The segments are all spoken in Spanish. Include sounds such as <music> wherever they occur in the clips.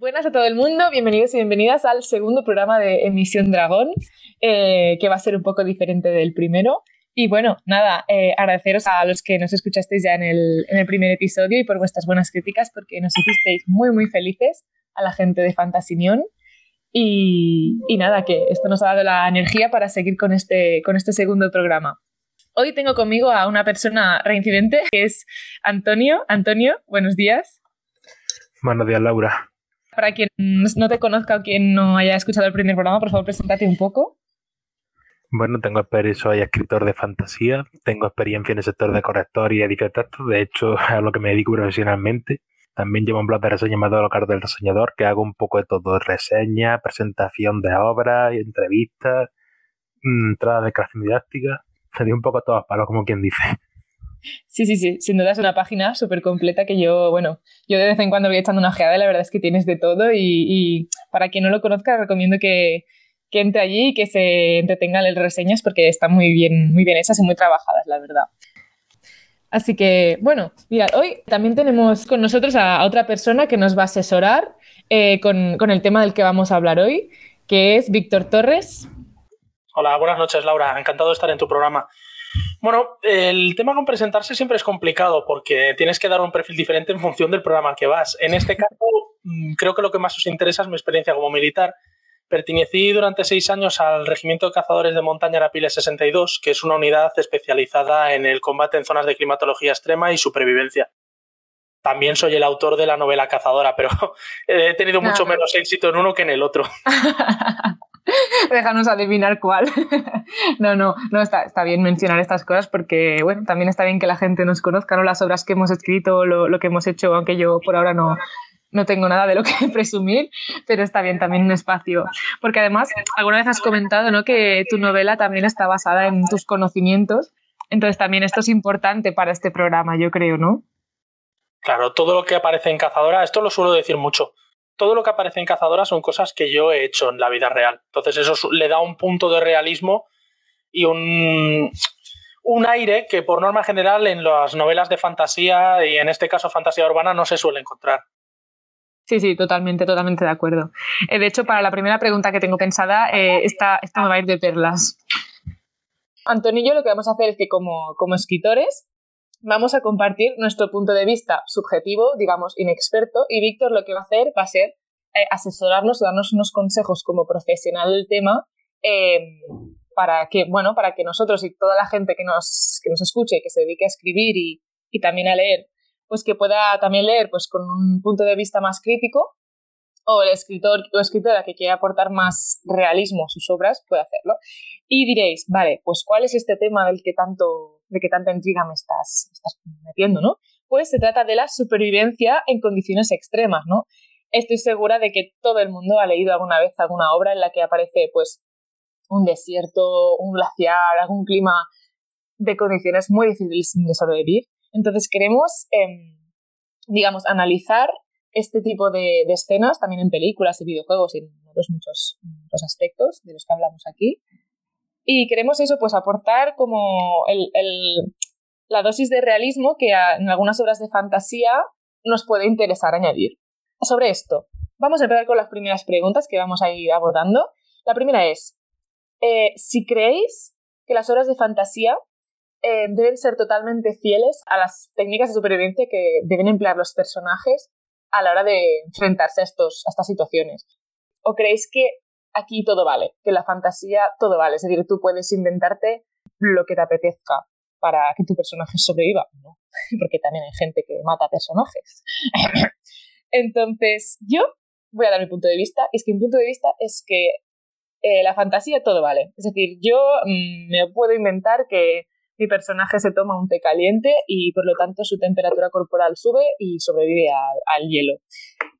Buenas a todo el mundo, bienvenidos y bienvenidas al segundo programa de Emisión Dragón, eh, que va a ser un poco diferente del primero. Y bueno, nada, eh, agradeceros a los que nos escuchasteis ya en el, en el, primer episodio y por vuestras buenas críticas, porque nos hicisteis muy, muy felices a la gente de Fantasinión. Y, y nada, que esto nos ha dado la energía para seguir con este, con este segundo programa. Hoy tengo conmigo a una persona reincidente, que es Antonio. Antonio, buenos días. Buenos días, Laura. Para quien no te conozca o quien no haya escuchado el primer programa, por favor, preséntate un poco. Bueno, tengo experiencia, soy escritor de fantasía, tengo experiencia en el sector de corrector y editor de textos, de hecho <laughs> a lo que me dedico profesionalmente. También llevo un blog de reseña llamado Locar del Reseñador, que hago un poco de todo, reseña, presentación de obras, entrevistas, mm, entrada de clase didáctica, <laughs> dio un poco a todas palos, como quien dice. Sí, sí, sí, sin duda es una página súper completa que yo, bueno, yo de vez en cuando voy echando una ojeada y la verdad es que tienes de todo y, para quien no lo conozca recomiendo que, entre allí y que se entretenga en reseñas porque están muy bien, muy bien hechas y muy trabajadas, la verdad. Así que, bueno, mira, hoy también tenemos con nosotros a, otra persona que nos va a asesorar eh, con, con el tema del que vamos a hablar hoy, que es Víctor Torres. Hola, buenas noches, Laura. Encantado de estar en tu programa. Bueno, el tema con presentarse siempre es complicado porque tienes que dar un perfil diferente en función del programa al que vas. En este caso, mm, creo que lo que más os interesa es mi experiencia como militar. Pertenecí durante seis años al Regimiento de Cazadores de Montaña Arapiles 62, que es una unidad especializada en el combate en zonas de climatología extrema y supervivencia. También soy el autor de la novela Cazadora, pero <laughs> he tenido mucho menos éxito en uno que en el otro. <laughs> <laughs> Déjanos adivinar cuál. <laughs> no, no, no está, está, bien mencionar estas cosas porque, bueno, también está bien que la gente nos conozca, ¿no? Las obras que hemos escrito, lo, lo que hemos hecho, aunque yo por ahora no, no tengo nada de lo que <laughs> presumir, pero está bien también un espacio. Porque además, alguna vez has comentado, ¿no? Que tu novela también está basada en tus conocimientos. Entonces también esto es importante para este programa, yo creo, ¿no? Claro, todo lo que aparece en Cazadora, esto lo suelo decir mucho todo lo que aparece en Cazadora son cosas que yo he hecho en la vida real. Entonces eso le da un punto de realismo y un, un aire que por norma general en las novelas de fantasía y en este caso fantasía urbana no se suele encontrar. Sí, sí, totalmente, totalmente de acuerdo. Eh, de hecho, para la primera pregunta que tengo pensada, eh, esta, esta me va a ir de perlas. Antonio y yo lo que vamos a hacer es que como, como escritores vamos a compartir nuestro punto de vista subjetivo, digamos, inexperto, y Víctor lo que va a hacer va a ser eh, asesorarnos, darnos unos consejos como profesional del tema, em, para que, bueno, para que nosotros y toda la gente que nos, que nos escuche que se dedique a escribir y, y también a leer, pues que pueda también leer pues con un punto de vista más crítico o el escritor o escritora que quiera aportar más realismo a sus obras puede hacerlo. Y diréis, vale, pues ¿cuál es este tema del que tanto de qué tanta intriga me estás, estás metiendo, ¿no? Pues se trata de la supervivencia en condiciones extremas, ¿no? Estoy segura de que todo el mundo ha leído alguna vez alguna obra en la que aparece, pues, un desierto, un glaciar, algún clima de condiciones muy difíciles de sobrevivir. Entonces queremos, em, digamos, analizar este tipo de, escenas también en películas y videojuegos y en otros muchos, muchos aspectos de los que hablamos aquí y queremos eso, pues aportar como el, la dosis de realismo que en algunas obras de fantasía nos puede interesar añadir. Sobre esto, vamos a empezar con las primeras preguntas que vamos a ir abordando. La primera es, eh, si creéis que las obras de fantasía eh, deben ser totalmente fieles a las técnicas de supervivencia que deben emplear los personajes a la hora de enfrentarse a, estos, a estas situaciones. ¿O creéis que aquí todo vale, que la fantasía todo vale, es decir, tú puedes inventarte lo que te apetezca para que tu personaje sobreviva, ¿no? <laughs> Porque también hay gente que mata personajes. <laughs> Entonces, yo voy a dar mi punto de vista, y es que mi punto de vista es que eh, la fantasía todo vale. Es decir, yo mm, me puedo inventar que mi personaje se toma un té caliente y por lo tanto su temperatura corporal sube y sobrevive al hielo.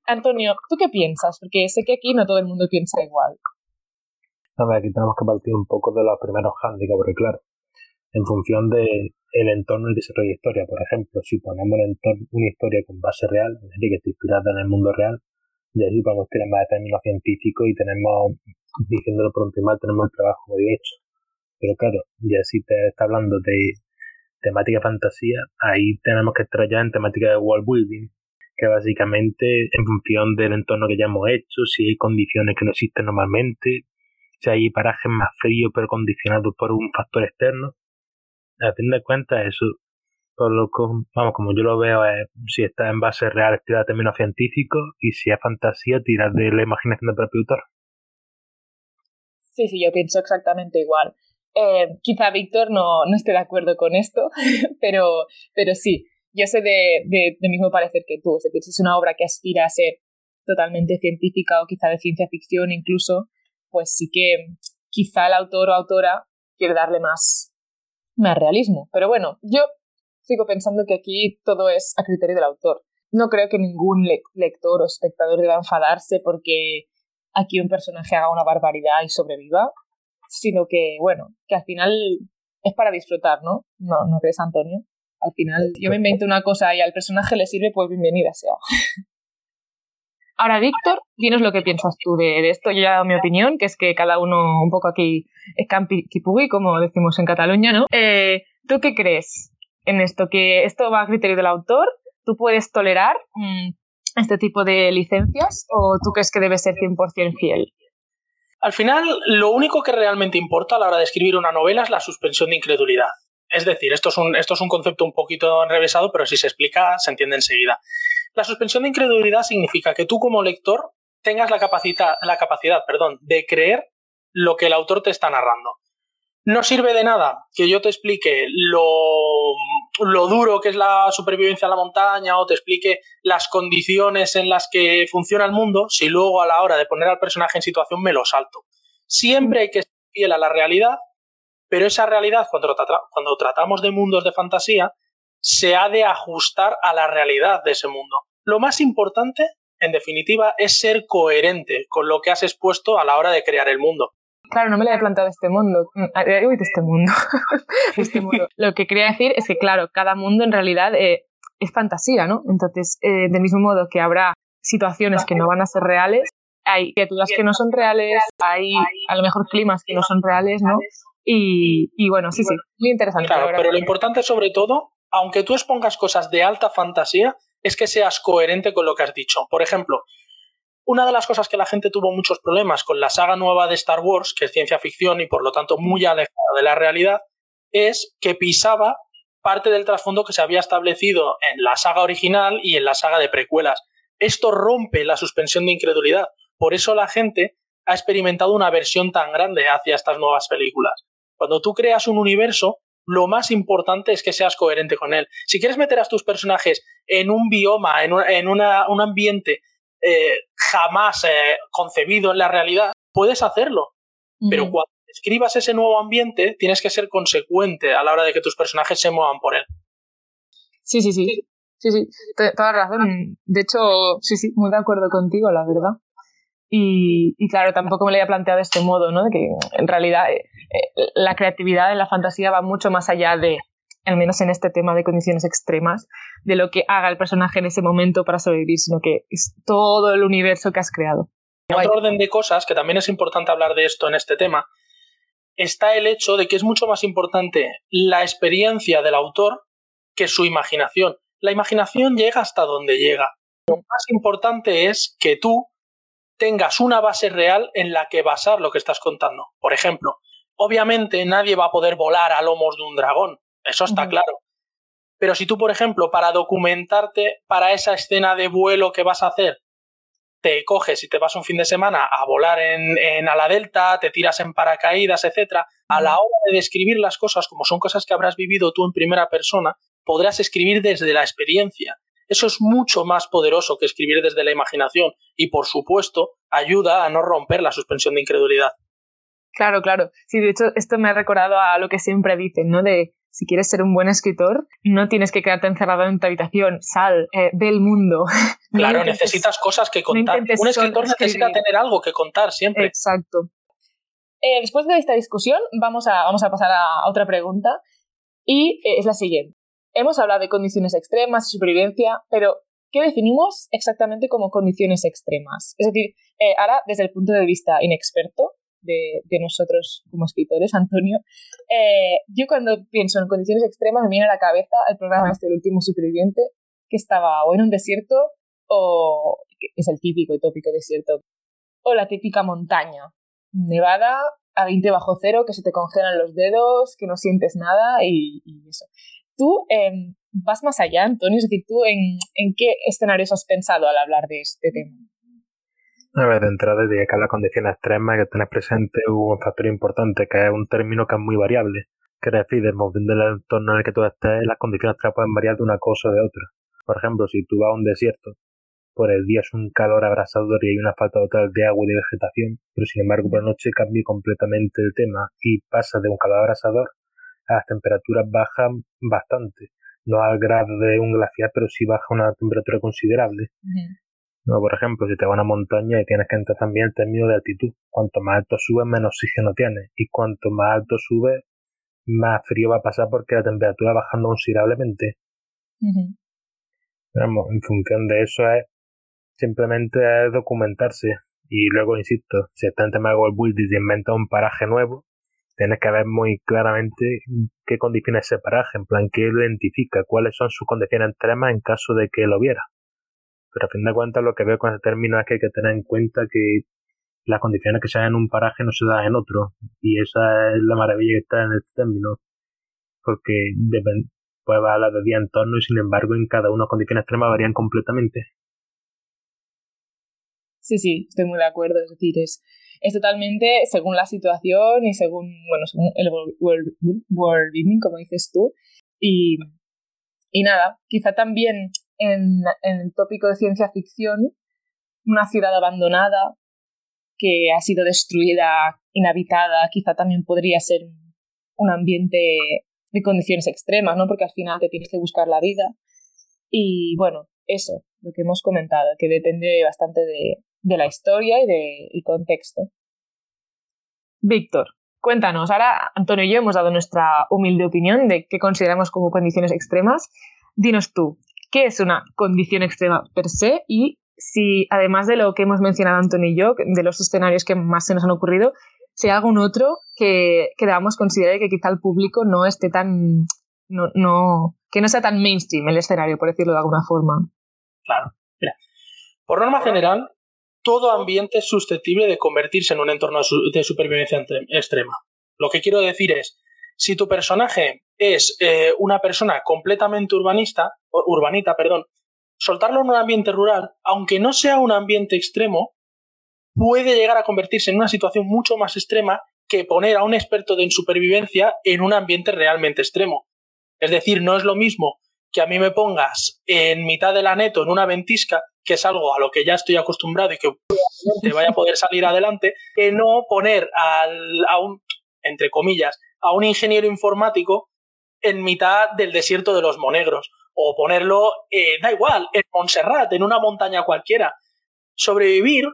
Antonio, ¿tú qué piensas? Porque sé que aquí no todo el mundo piensa igual. A ver, aquí tenemos que partir un poco de los primeros hándicaps, porque claro, en función del el entorno y desarrollo de historia, por ejemplo, si ponemos una historia con base real, es decir, que está inspirada en el mundo real, ya sí podemos tener más términos científicos y tenemos, diciéndolo pronto y mal, tenemos el trabajo muy hecho. Pero claro, ya si te está hablando de temática fantasía, ahí tenemos que entrar ya en temática de world building, que básicamente en función del entorno que ya hemos hecho, si hay condiciones que no existen normalmente, si hay parajes más fríos pero condicionados por un factor externo, a fin de cuentas eso, por lo que, vamos, como yo lo veo es si está en base real, tirar de términos científicos y si es fantasía, tirar de la imaginación del propio autor. Sí, sí, yo pienso exactamente igual. Eh, quizá Víctor no, no esté de acuerdo con esto, <laughs> pero, pero sí, yo sé de, de, mismo parecer que tú. Es decir, si es una obra que aspira a ser totalmente científica o quizá de ciencia ficción incluso, pues sí que quizá el autor o autora quiere darle más, más realismo. Pero bueno, yo sigo pensando que aquí todo es a criterio del autor. No creo que ningún lector o espectador deba enfadarse porque aquí un personaje haga una barbaridad y sobreviva, sino que, bueno, que al final es para disfrutar, ¿no? ¿No, ¿no crees, Antonio? Al final yo me invento una cosa y al personaje le sirve, pues bienvenida sea. <laughs> Ahora, Víctor, dinos lo que piensas tú de, esto. Yo ya he dado mi opinión, que es que cada uno un poco aquí es campi kipugui, como decimos en Cataluña, ¿no? Eh, ¿Tú qué crees en esto? ¿Que esto va a criterio del autor? ¿Tú puedes tolerar mm, este tipo de licencias o tú crees que debe ser 100% fiel? Al final, lo único que realmente importa a la hora de escribir una novela es la suspensión de incredulidad. Es decir, esto es, un, esto es un concepto un poquito enrevesado, pero si se explica, se entiende enseguida. La suspensión de incredulidad significa que tú como lector tengas la capacidad, la capacidad perdón, de creer lo que el autor te está narrando. No sirve de nada que yo te explique lo, lo, duro que es la supervivencia en la montaña o te explique las condiciones en las que funciona el mundo si luego a la hora de poner al personaje en situación me lo salto. Siempre hay que ser fiel a la realidad pero esa realidad, cuando, cuando tratamos de mundos de fantasía, se ha de ajustar a la realidad de ese mundo. Lo más importante, en definitiva, es ser coherente con lo que has expuesto a la hora de crear el mundo. Claro, no me lo había planteado este mundo. Mm, uy, de este mundo. <laughs> este mundo. Lo que quería decir es que, claro, cada mundo en realidad eh, es fantasía, ¿no? Entonces, eh, del mismo modo que habrá situaciones que no van a ser reales, hay criaturas que no son reales, hay a lo mejor climas que no son reales, ¿no? Y, bueno, sí, sí, muy interesante. Claro, pero lo importante sobre todo, aunque tú expongas cosas de alta fantasía, es que seas coherente con lo que has dicho. Por ejemplo, una de las cosas que la gente tuvo muchos problemas con la saga nueva de Star Wars, que es ciencia ficción y por lo tanto muy alejada de la realidad, es que pisaba parte del trasfondo que se había establecido en la saga original y en la saga de precuelas. Esto rompe la suspensión de incredulidad. Por eso la gente ha experimentado una versión tan grande hacia estas nuevas películas. Cuando tú creas un universo, lo más importante es que seas coherente con él. Si quieres meter a tus personajes en un bioma, en, un, ambiente eh, jamás eh, concebido en la realidad, puedes hacerlo. Pero cuando escribas ese nuevo ambiente, tienes que ser consecuente a la hora de que tus personajes se muevan por él. Sí, sí, sí. Sí, sí, toda razón. De hecho, sí, sí, muy de acuerdo contigo, la verdad. Y, claro, tampoco me lo había planteado de este modo, ¿no? De que en realidad eh, eh, la creatividad en la fantasía va mucho más allá de, al menos en este tema de condiciones extremas, de lo que haga el personaje en ese momento para sobrevivir, sino que es todo el universo que has creado. En otro orden de cosas, que también es importante hablar de esto en este tema, está el hecho de que es mucho más importante la experiencia del autor que su imaginación. La imaginación llega hasta donde llega. Lo más importante es que tú tengas una base real en la que basar lo que estás contando. Por ejemplo, obviamente nadie va a poder volar a lomos de un dragón, eso está claro. Pero si tú, por ejemplo, para documentarte para esa escena de vuelo que vas a hacer, te coges y te vas un fin de semana a volar en, en ala delta, te tiras en paracaídas, etcétera, a la hora de describir las cosas como son cosas que habrás vivido tú en primera persona, podrás escribir desde la experiencia. Eso es mucho más poderoso que escribir desde la imaginación y, por supuesto, ayuda a no romper la suspensión de incredulidad. Claro, claro. Sí, de hecho, esto me ha recordado a lo que siempre dicen, ¿no? De si quieres ser un buen escritor, no tienes que quedarte encerrado en tu habitación, sal, eh, ve el mundo. <laughs> Claro, necesitas cosas que contar. un escritor necesita tener algo que contar siempre. Exacto. Eh, después de esta discusión, vamos a, vamos a pasar a, otra pregunta y eh, es la siguiente. Hemos hablado de condiciones extremas y supervivencia, pero ¿qué definimos exactamente como condiciones extremas? Es decir, eh, ahora, desde el punto de vista inexperto de, nosotros como escritores, Antonio, eh, yo cuando pienso en condiciones extremas me viene a la cabeza el programa este, último superviviente, que estaba o en un desierto o es el típico y tópico desierto, o la típica montaña, nevada a 20 bajo cero, que se te congelan los dedos, que no sientes nada y, eso. Tú em, vas más allá, Antonio, es decir, tú en, qué escenarios has pensado al hablar de este tema. A ver, de entrada diría que la condición extrema hay que tener presente un factor importante, que es un término que es muy variable, que decir, en función del entorno en el que tú estés, las condiciones extremas pueden variar de una cosa o de otra. Por ejemplo, si tú vas a un desierto, por el día es un calor abrasador y hay una falta total de agua y de vegetación, pero sin embargo por la noche cambia completamente el tema y pasa de un calor abrasador las temperaturas bajan bastante. No al grado de un glaciar, pero sí baja una temperatura considerable. No, por ejemplo, si te vas a una montaña y tienes que entrar también el término de altitud. Cuanto más alto subes, menos oxígeno tienes. Y cuanto más alto subes, más frío va a pasar porque la temperatura va bajando considerablemente. en función de eso es simplemente es documentarse. Y luego, insisto, si estás en tema de World Building y inventa un paraje nuevo, tienes que ver muy claramente qué condiciones ese paraje, en plan, qué lo identifica, cuáles son sus condiciones extremas en caso de que lo viera. Pero a fin de cuentas lo que veo con ese término es que hay que tener en cuenta que las condiciones que se dan en un paraje no se dan en otro. Y esa es la maravilla que está en este término. Porque puede hablar de día entorno y sin embargo en cada una condiciones extremas varían completamente. Sí, sí, estoy muy de acuerdo. Es decir, es, es totalmente según la situación y según, bueno, según el world, como dices tú. Y, y nada, quizá también en, el tópico de ciencia ficción, una ciudad abandonada que ha sido destruida, inhabitada, quizá también podría ser un ambiente de condiciones extremas, ¿no? Porque al final te tienes que buscar la vida. Y bueno, eso, lo que hemos comentado, que depende bastante de, de la historia y del contexto. Víctor, cuéntanos, ahora Antonio y yo hemos dado nuestra humilde opinión de qué consideramos como condiciones extremas. Dinos tú, qué es una condición extrema per se y si, además de lo que hemos mencionado Antonio y yo, de los escenarios que más se nos han ocurrido, si hay algún otro que, que debamos considerar que quizá el público no esté tan. No, no, que no sea tan mainstream el escenario, por decirlo de alguna forma. Claro. Mira, por norma general, todo ambiente es susceptible de convertirse en un entorno de supervivencia extrema. Lo que quiero decir es, si tu personaje es eh, una persona completamente urbanista, urbanita, perdón, soltarlo en un ambiente rural, aunque no sea un ambiente extremo, puede llegar a convertirse en una situación mucho más extrema que poner a un experto en supervivencia en un ambiente realmente extremo. Es decir, no es lo mismo que a mí me pongas en mitad de la neto en una ventisca, que es algo a lo que ya estoy acostumbrado y que <laughs> te vaya a poder salir adelante, que no poner al, a un, entre comillas, a un ingeniero informático en mitad del desierto de los Monegros o ponerlo, eh, da igual, en Montserrat, en una montaña cualquiera. Sobrevivir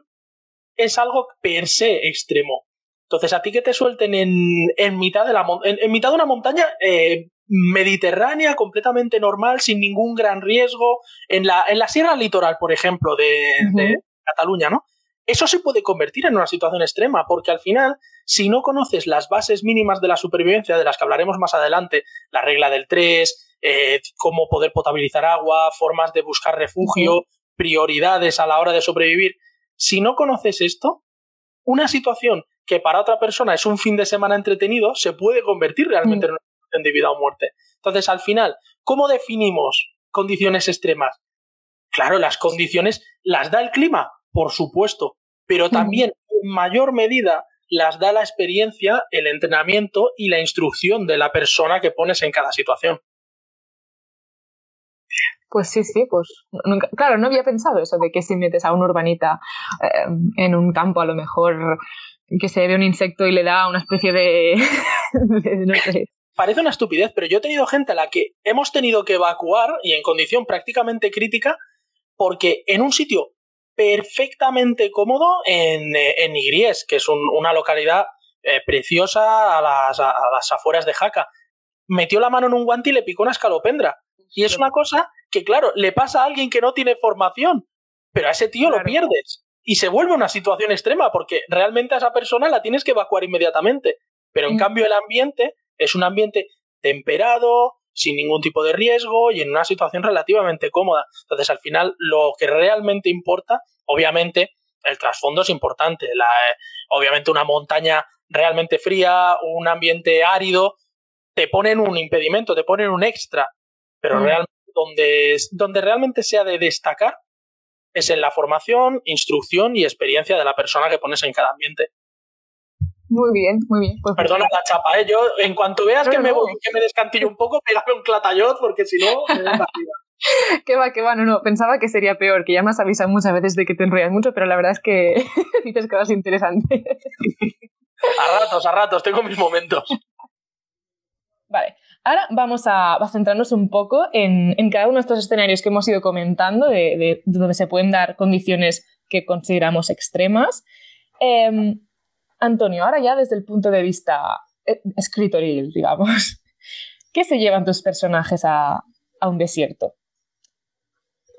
es algo per se extremo. Entonces, a ti que te suelten en, mitad, de la, en, mitad de una montaña eh, mediterránea, completamente normal, sin ningún gran riesgo, en la, en la sierra litoral, por ejemplo, de Cataluña, ¿no? Eso se puede convertir en una situación extrema, porque al final, si no conoces las bases mínimas de la supervivencia, de las que hablaremos más adelante, la regla del 3, eh, cómo poder potabilizar agua, formas de buscar refugio, prioridades a la hora de sobrevivir, si no conoces esto, una situación que para otra persona es un fin de semana entretenido, se puede convertir realmente en una situación de vida o muerte. Entonces, al final, ¿cómo definimos condiciones extremas? Claro, las condiciones las da el clima, por supuesto, pero también en mayor medida las da la experiencia, el entrenamiento y la instrucción de la persona que pones en cada situación. Pues sí, sí, pues claro, no había pensado eso de que si metes a un urbanita eh, en un campo a lo mejor que se ve un insecto y le da una especie de, <laughs> Parece una estupidez, pero yo he tenido gente a la que hemos tenido que evacuar y en condición prácticamente crítica porque en un sitio perfectamente cómodo en, en Igries, que es una localidad eh, preciosa a las, a las, afueras de Jaca. Metió la mano en un guante y le picó una escalopendra. Y es una cosa que, claro, le pasa a alguien que no tiene formación, pero a ese tío lo pierdes. Y se vuelve una situación extrema porque realmente a esa persona la tienes que evacuar inmediatamente. Pero en mm. cambio el ambiente es un ambiente temperado, sin ningún tipo de riesgo y en una situación relativamente cómoda. Entonces, al final, lo que realmente importa, obviamente, el trasfondo es importante. La, obviamente, una montaña realmente fría, un ambiente árido, te ponen un impedimento, te ponen un extra, pero mm. realmente donde, donde realmente se ha de destacar es en la formación, instrucción y experiencia de la persona que pones en cada ambiente. Muy bien, muy bien. Pues Perdona la chapa, ¿eh? Yo, en cuanto veas que, Me, que me descantillo un poco, pégame un clatayot, porque si no, me <laughs> que va, que va, no, no, pensaba que sería peor, que ya me has avisado muchas veces de que te enrollas mucho, pero la verdad es que <laughs> dices cosas interesantes. a ratos, a ratos, tengo mis momentos. Vale, ahora vamos a, centrarnos un poco en, cada uno de estos escenarios que hemos ido comentando, de, donde se pueden dar condiciones que consideramos extremas. Em, Antonio, ahora ya desde el punto de vista eh, escritoril, digamos, <laughs> ¿qué se llevan tus personajes a, un desierto?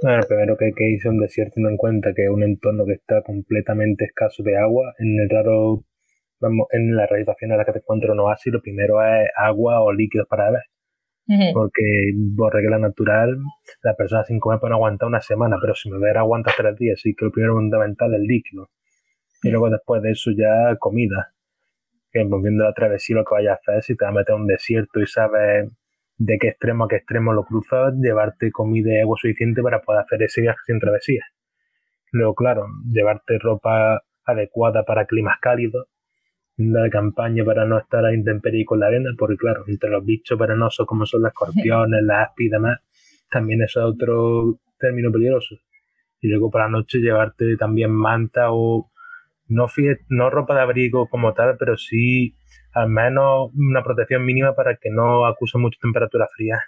Bueno, primero que hay que irse a un desierto teniendo en cuenta que es un entorno que está completamente escaso de agua. En el raro, vamos, en la realización en la que te encuentras un oasis, lo primero es agua o líquidos para beber. Porque por regla natural, la persona sin comer puede aguantar una semana, pero si beber aguanta tres días. Así que lo primero fundamental es el líquido. Y luego después de eso ya comida. Que viendo la travesía lo que vayas a hacer, si te vas a meter a un desierto y sabes de qué extremo a qué extremo lo cruzas, llevarte comida y agua suficiente para poder hacer ese viaje sin travesía. Luego, claro, llevarte ropa adecuada para climas cálidos, de campaña para no estar a intemperie con la arena, porque claro, entre los bichos venenosos como son los escorpiones, las aspi y demás, también eso es otro término peligroso. Y luego para la noche llevarte también manta o no, no ropa de abrigo como tal, pero sí al menos una protección mínima para que no acuse mucha temperatura fría.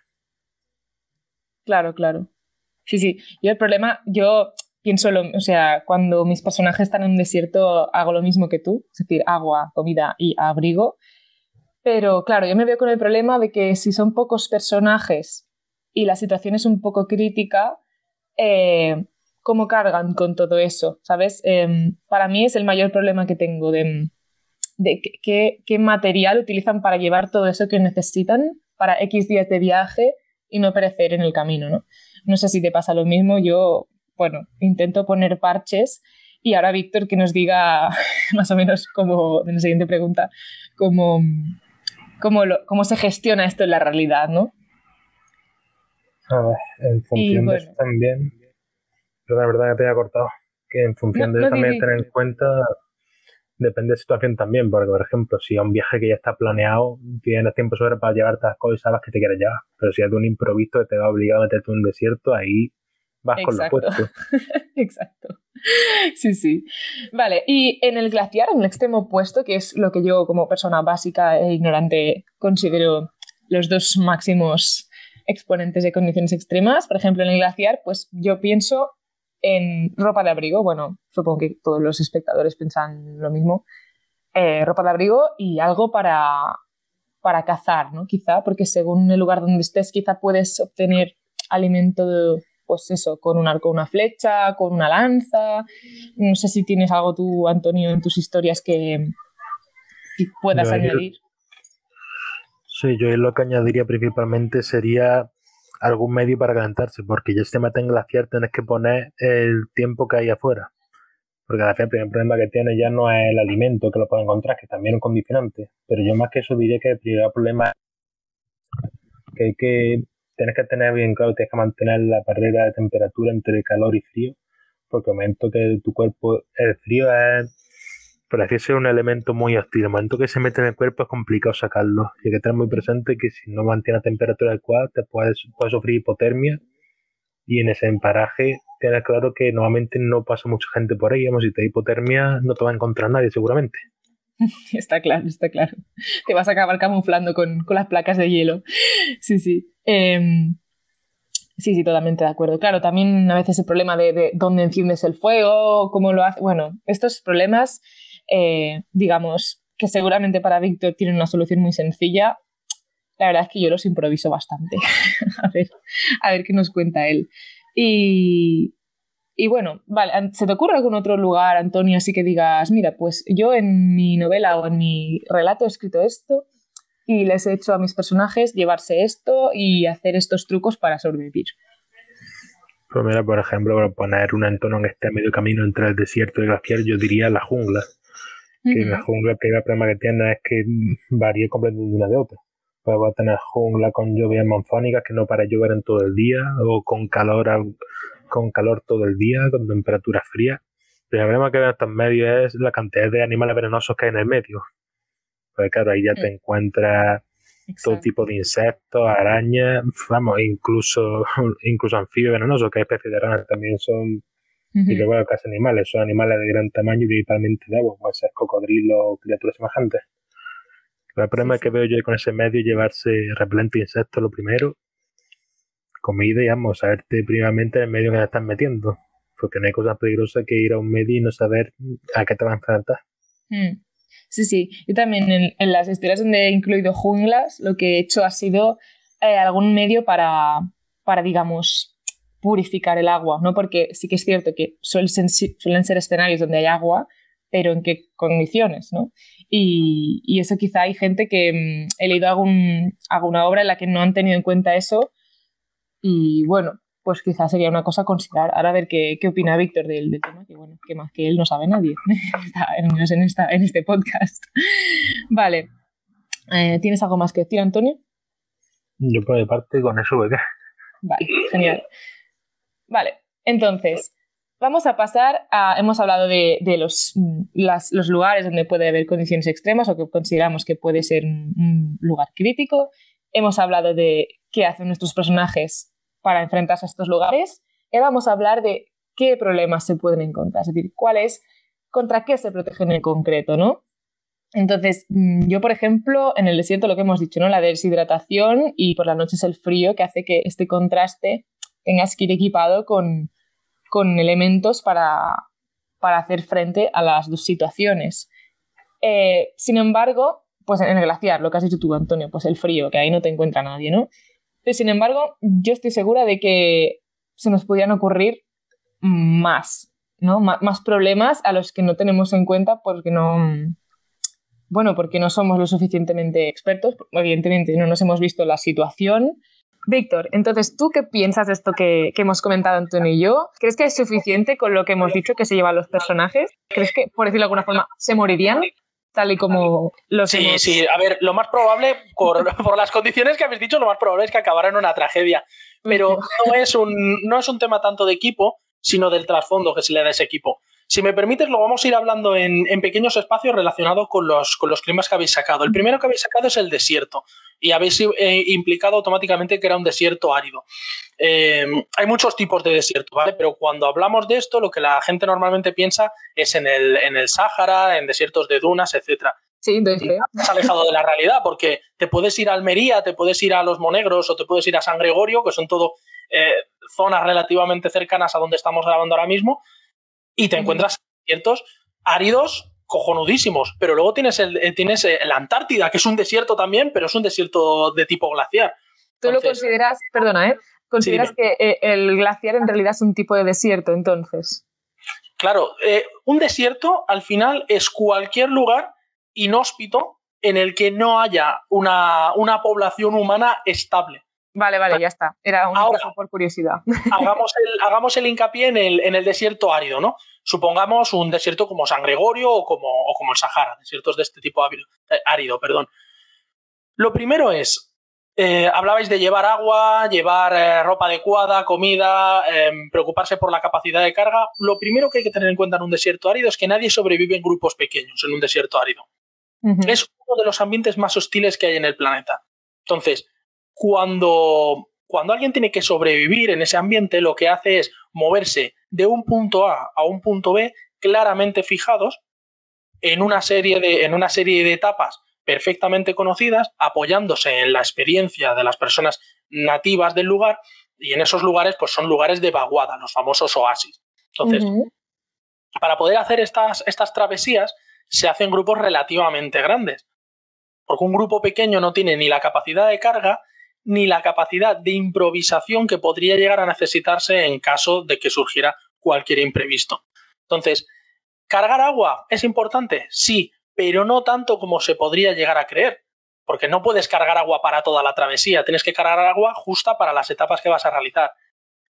Claro, claro. Sí, sí. Yo el problema, yo pienso, lo, o sea, cuando mis personajes están en un desierto hago lo mismo que tú, es decir, agua, comida y abrigo. Pero claro, yo me veo con el problema de que si son pocos personajes y la situación es un poco crítica, eh, cómo cargan con todo eso, ¿sabes? Em, para mí es el mayor problema que tengo de, de qué, material utilizan para llevar todo eso que necesitan para X días de viaje y no perecer en el camino, ¿no? No sé si te pasa lo mismo, yo, bueno, intento poner parches y ahora Víctor que nos diga <laughs> más o menos como, en la siguiente pregunta, cómo, cómo, cómo se gestiona esto en la realidad, ¿no? A ver, en función de eso también, pero la verdad que te haya cortado. Que en función de eso también tener en cuenta, depende de situación también, porque por ejemplo, si es un viaje que ya está planeado, tienes tiempo sobre para llevarte las cosas y sabes que te quieres llevar. Pero si es de un improviso que te va obligado a meterte en un desierto, ahí vas con lo puesto. <laughs> Exacto. Sí, sí. Vale, y en el glaciar, en el extremo opuesto, que es lo que yo como persona básica e ignorante considero los dos máximos exponentes de condiciones extremas, por ejemplo, en el glaciar, pues yo pienso en ropa de abrigo, bueno, supongo que todos los espectadores piensan lo mismo, eh, ropa de abrigo y algo para, para cazar, ¿no? Quizá, porque según el lugar donde estés, quizá puedes obtener alimento, pues eso, con un arco, una flecha, con una lanza. No sé si tienes algo tú, Antonio, en tus historias que, puedas añadir. sí, yo lo que añadiría principalmente sería algún medio para calentarse, porque ya se mete en glaciar tienes que poner el tiempo que hay afuera. Porque el primer problema que tiene ya no es el alimento que lo puede encontrar, que también es un condicionante. Pero yo más que eso diría que el primer problema que hay que tienes que tener bien claro, tienes que mantener la barrera de temperatura entre calor y frío, porque el momento que tu cuerpo, el frío es así ser un elemento muy hostil. El momento que se mete en el cuerpo es complicado sacarlo. Y hay que tener muy presente que si no mantiene la temperatura adecuada, te puedes, puedes sufrir hipotermia. Y en ese emparaje, tienes claro que normalmente no pasa mucha gente por ahí. Vamos, si te da hipotermia, no te va a encontrar nadie, seguramente. <laughs> Está claro, está claro. Te vas a acabar camuflando con, con las placas de hielo. Sí, sí. Em, sí, sí, totalmente de acuerdo. Claro, también a veces el problema de, de dónde enciendes el fuego, cómo lo haces. Bueno, estos problemas eh, digamos, que seguramente para Víctor tiene una solución muy sencilla. La verdad es que yo los improviso bastante. <laughs> a, ver, a ver qué nos cuenta él. Y, y bueno, vale, ¿se te ocurre algún otro lugar, Antonio, así que digas, mira, pues yo en mi novela o en mi relato he escrito esto y les he hecho a mis personajes llevarse esto y hacer estos trucos para sobrevivir. Pues por ejemplo, para poner un entorno en este medio camino entre el desierto y el glaciar, yo diría la jungla. Que la jungla el primer problema que tiene es que varía completamente de una de otra. Pues va a tener jungla con lluvias monzónicas que no para llover en todo el día, o con calor con calor todo el día, con temperaturas frías. El problema que veo en estos medios es la cantidad de animales venenosos que hay en el medio. Pues claro, ahí ya te encuentras todo tipo de insectos, arañas, vamos, incluso, <laughs> incluso anfibios venenosos, que hay especies de ranas también son, y luego casi animales, son animales de gran tamaño y principalmente de agua, pueden ser cocodrilos o criaturas semejantes. El problema que veo yo con ese medio es llevarse repelente de insectos lo primero, comida y vamos, saberte primeramente el medio que te estás metiendo, porque no hay cosa peligrosa que ir a un medio y no saber a qué te vas a enfrentar. Mm. Sí, sí. Yo también en, las historias donde he incluido junglas, lo que he hecho ha sido eh, algún medio para, para, digamos, purificar el agua, ¿no? Porque sí que es cierto que suelen ser, escenarios donde hay agua, pero en qué condiciones, ¿no? Y, y eso quizá hay gente que mm, he leído algún, alguna obra en la que no han tenido en cuenta eso y bueno, pues quizás sería una cosa a considerar. Ahora a ver qué, qué opina Víctor del, tema, que bueno, que más que él no sabe nadie, <laughs> en, esta, en este podcast. <laughs> vale. Eh, ¿Tienes algo más que decir, Antonio? Yo por mi parte con eso voy Vale, genial. Vale, entonces, vamos a pasar a. Hemos hablado de, los, lugares donde puede haber condiciones extremas o que consideramos que puede ser un lugar crítico. Hemos hablado de qué hacen nuestros personajes para enfrentarse a estos lugares, y vamos a hablar de qué problemas se pueden encontrar, es decir, cuál es, contra qué se protegen en concreto, ¿no? Entonces, mm, yo, por ejemplo, en el desierto lo que hemos dicho, ¿no? La deshidratación y por la noche es el frío que hace que este contraste tengas que ir equipado con, elementos para, hacer frente a las dos situaciones. Eh, sin embargo, pues en el glaciar, lo que has dicho tú, Antonio, pues el frío, que ahí no te encuentra nadie, ¿no? sin embargo, yo estoy segura de que se nos podían ocurrir más, ¿no? más problemas a los que no tenemos en cuenta porque no, bueno, porque no somos lo suficientemente expertos, evidentemente no nos hemos visto la situación. Víctor, entonces, ¿tú qué piensas de esto que, que, hemos comentado Antonio y yo? ¿Crees que es suficiente con lo que hemos dicho que se llevan los personajes? ¿Crees que, por decirlo de alguna forma, se morirían? tal y como lo Sí, sí, a ver, lo más probable, por, <laughs> por, las condiciones que habéis dicho, lo más probable es que acabara en una tragedia. Pero no es un, no es un tema tanto de equipo, sino del trasfondo que se le da a ese equipo. Si me permites, lo vamos a ir hablando en, pequeños espacios relacionados con los, con los climas que habéis sacado. El primero que habéis sacado es el desierto y habéis eh, implicado automáticamente que era un desierto árido. Eh, hay muchos tipos de desierto, ¿vale? Pero cuando hablamos de esto, lo que la gente normalmente piensa es en el, en el Sáhara, en desiertos de dunas, etcétera. Sí. Estás alejado de la realidad porque te puedes ir a Almería, te puedes ir a Los Monegros o te puedes ir a San Gregorio, que son todo eh, zonas relativamente cercanas a donde estamos grabando ahora mismo, y te encuentras desiertos áridos cojonudísimos, pero luego tienes, el, eh, tienes eh, la Antártida, que es un desierto también, pero es un desierto de tipo glaciar. ¿Tú lo consideras, perdona, ¿eh? ¿Consideras que eh, el glaciar en realidad es un tipo de desierto entonces? Claro, un desierto al final es cualquier lugar inhóspito en el que no haya una, una población humana estable. Vale, vale, ya está. Era un Ahora, por curiosidad. <laughs> Hagamos el, hagamos el hincapié en el, en el, desierto árido, ¿no? Supongamos un desierto como San Gregorio o como, o como el Sahara, desiertos de este tipo eh, árido, perdón. Lo primero es, eh, hablabais de llevar agua, llevar eh, ropa adecuada, comida, em, preocuparse por la capacidad de carga. Lo primero que hay que tener en cuenta en un desierto árido es que nadie sobrevive en grupos pequeños en un desierto árido. Es uno de los ambientes más hostiles que hay en el planeta. Entonces, cuando, cuando alguien tiene que sobrevivir en ese ambiente, lo que hace es moverse de un punto A a un punto B claramente fijados en una serie de, en una serie de etapas perfectamente conocidas, apoyándose en la experiencia de las personas nativas del lugar, y en esos lugares, pues son lugares de vaguada, los famosos oasis. Entonces, para poder hacer estas, estas travesías, se hacen grupos relativamente grandes. Porque un grupo pequeño no tiene ni la capacidad de carga ni la capacidad de improvisación que podría llegar a necesitarse en caso de que surgiera cualquier imprevisto. Entonces, ¿cargar agua es importante? Sí, pero no tanto como se podría llegar a creer. porque no puedes cargar agua para toda la travesía, tienes que cargar agua justa para las etapas que vas a realizar.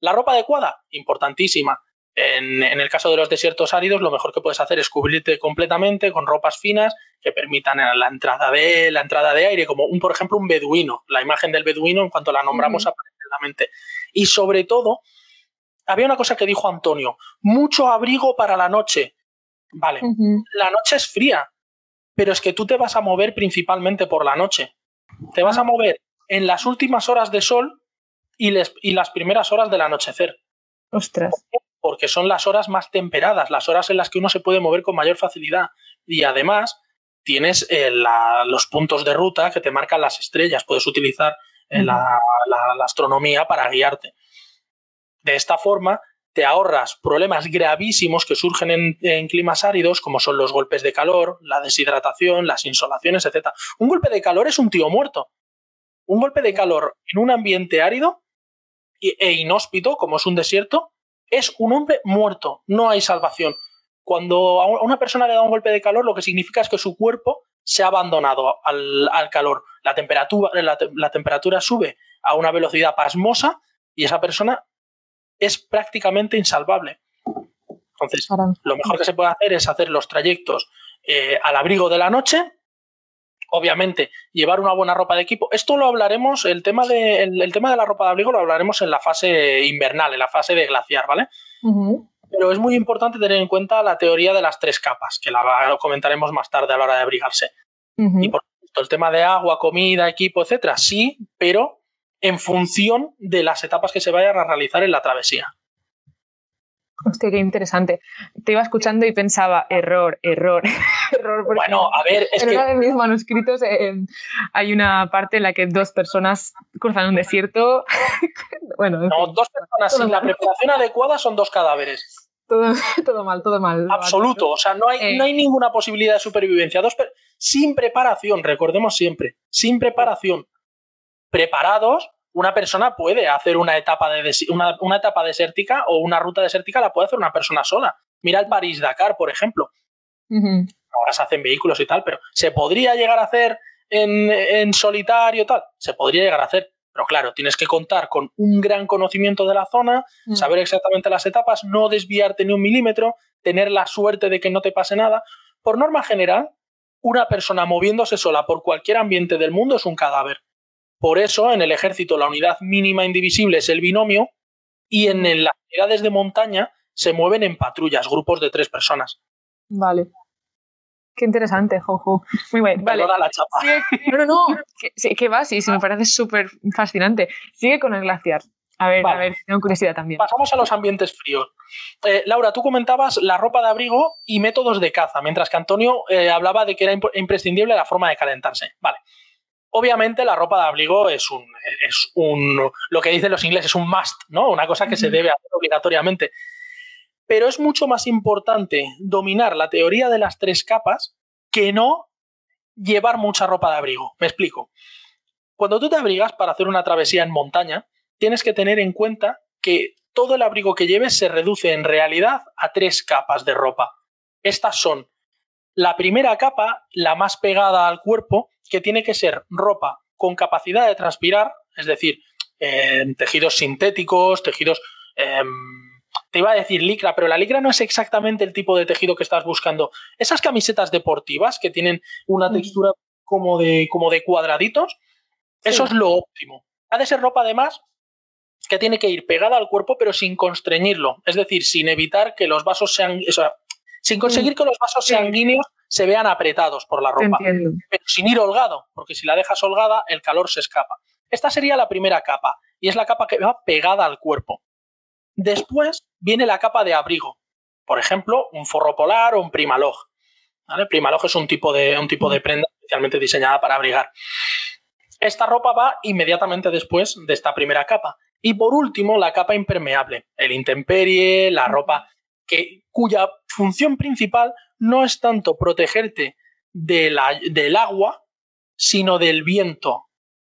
La ropa adecuada, importantísima. En, el caso de los desiertos áridos, lo mejor que puedes hacer es cubrirte completamente con ropas finas que permitan la entrada de, la entrada de aire, como un, por ejemplo, un beduino. La imagen del beduino, en cuanto la nombramos, aparece en la mente. Y sobre todo, había una cosa que dijo Antonio, mucho abrigo para la noche. Vale, la noche es fría, pero es que tú te vas a mover principalmente por la noche. Te vas a mover en las últimas horas de sol y, y las primeras horas del anochecer. Ostras porque son las horas más temperadas, las horas en las que uno se puede mover con mayor facilidad. Y además tienes eh, los puntos de ruta que te marcan las estrellas, puedes utilizar eh, la, astronomía para guiarte. De esta forma, te ahorras problemas gravísimos que surgen en, en, climas áridos, como son los golpes de calor, la deshidratación, las insolaciones, etc. Un golpe de calor es un tío muerto. Un golpe de calor en un ambiente árido e inhóspito, como es un desierto, es un hombre muerto, no hay salvación. Cuando a una persona le da un golpe de calor, lo que significa es que su cuerpo se ha abandonado al, calor. La temperatura, la, temperatura sube a una velocidad pasmosa y esa persona es prácticamente insalvable. Entonces, lo mejor que se puede hacer es hacer los trayectos eh, al abrigo de la noche. Obviamente, llevar una buena ropa de equipo. Esto lo hablaremos, el tema de, el, tema de la ropa de abrigo lo hablaremos en la fase invernal, en la fase de glaciar, ¿vale? Pero es muy importante tener en cuenta la teoría de las tres capas, que la comentaremos más tarde a la hora de abrigarse. Y por supuesto, el tema de agua, comida, equipo, etcétera, sí, pero en función de las etapas que se vayan a realizar en la travesía. Hostia, qué interesante. Te iba escuchando y pensaba, error, error, <laughs> error. Bueno, a ver, es en uno de mis manuscritos eh, hay una parte en la que dos personas cruzan un desierto. <laughs> bueno, no, dos personas sin la preparación adecuada son dos cadáveres. Todo, <laughs> todo mal, todo mal. Absoluto, o sea, no hay, no hay eh. ninguna posibilidad de supervivencia. Dos sin preparación, recordemos siempre, sin preparación. Preparados, una persona puede hacer una etapa, de una, etapa desértica o una ruta desértica la puede hacer una persona sola. Mira el París-Dakar, por ejemplo. Ahora se hacen vehículos y tal, pero ¿se podría llegar a hacer en, en solitario tal? Se podría llegar a hacer. Pero claro, tienes que contar con un gran conocimiento de la zona, mm. saber exactamente las etapas, no desviarte ni un milímetro, tener la suerte de que no te pase nada. Por norma general, una persona moviéndose sola por cualquier ambiente del mundo es un cadáver. Por eso, en el ejército, la unidad mínima indivisible es el binomio y en, las unidades de montaña se mueven en patrullas, grupos de tres personas. Vale. Qué interesante, Jojo. Muy bien. Vale. La chapa. <laughs> no, no, no. ¿Qué, va? Sí, sí, me parece súper fascinante. Sigue con el glaciar. A ver, a ver, tengo curiosidad también. Pasamos a los ambientes fríos. Eh, Laura, tú comentabas la ropa de abrigo y métodos de caza, mientras que Antonio eh, hablaba de que era imprescindible la forma de calentarse. Vale. Obviamente la ropa de abrigo es un, es un, lo que dicen los ingleses, es un must, ¿no? Una cosa que se debe hacer obligatoriamente. Pero es mucho más importante dominar la teoría de las tres capas que no llevar mucha ropa de abrigo. Me explico. Cuando tú te abrigas para hacer una travesía en montaña, tienes que tener en cuenta que todo el abrigo que lleves se reduce en realidad a tres capas de ropa. Estas son la primera capa, la más pegada al cuerpo, que tiene que ser ropa con capacidad de transpirar, es decir, eh, tejidos sintéticos, tejidos... Em, te iba a decir licra, pero la licra no es exactamente el tipo de tejido que estás buscando. Esas camisetas deportivas que tienen una textura como de, como de cuadraditos, eso es lo óptimo. Ha de ser ropa además que tiene que ir pegada al cuerpo pero sin constreñirlo, es decir, sin evitar que los vasos sean, sin conseguir que los vasos sanguíneos se vean apretados por la ropa, pero sin ir holgado, porque si la dejas holgada, el calor se escapa. Esta sería la primera capa, y es la capa que va pegada al cuerpo. Después viene la capa de abrigo, por ejemplo, un forro polar o un primalog. ¿vale? Primalog es un tipo, de, un tipo de prenda especialmente diseñada para abrigar. Esta ropa va inmediatamente después de esta primera capa. Y por último, la capa impermeable, el intemperie, la ropa que, cuya función principal no es tanto protegerte del agua, sino del viento.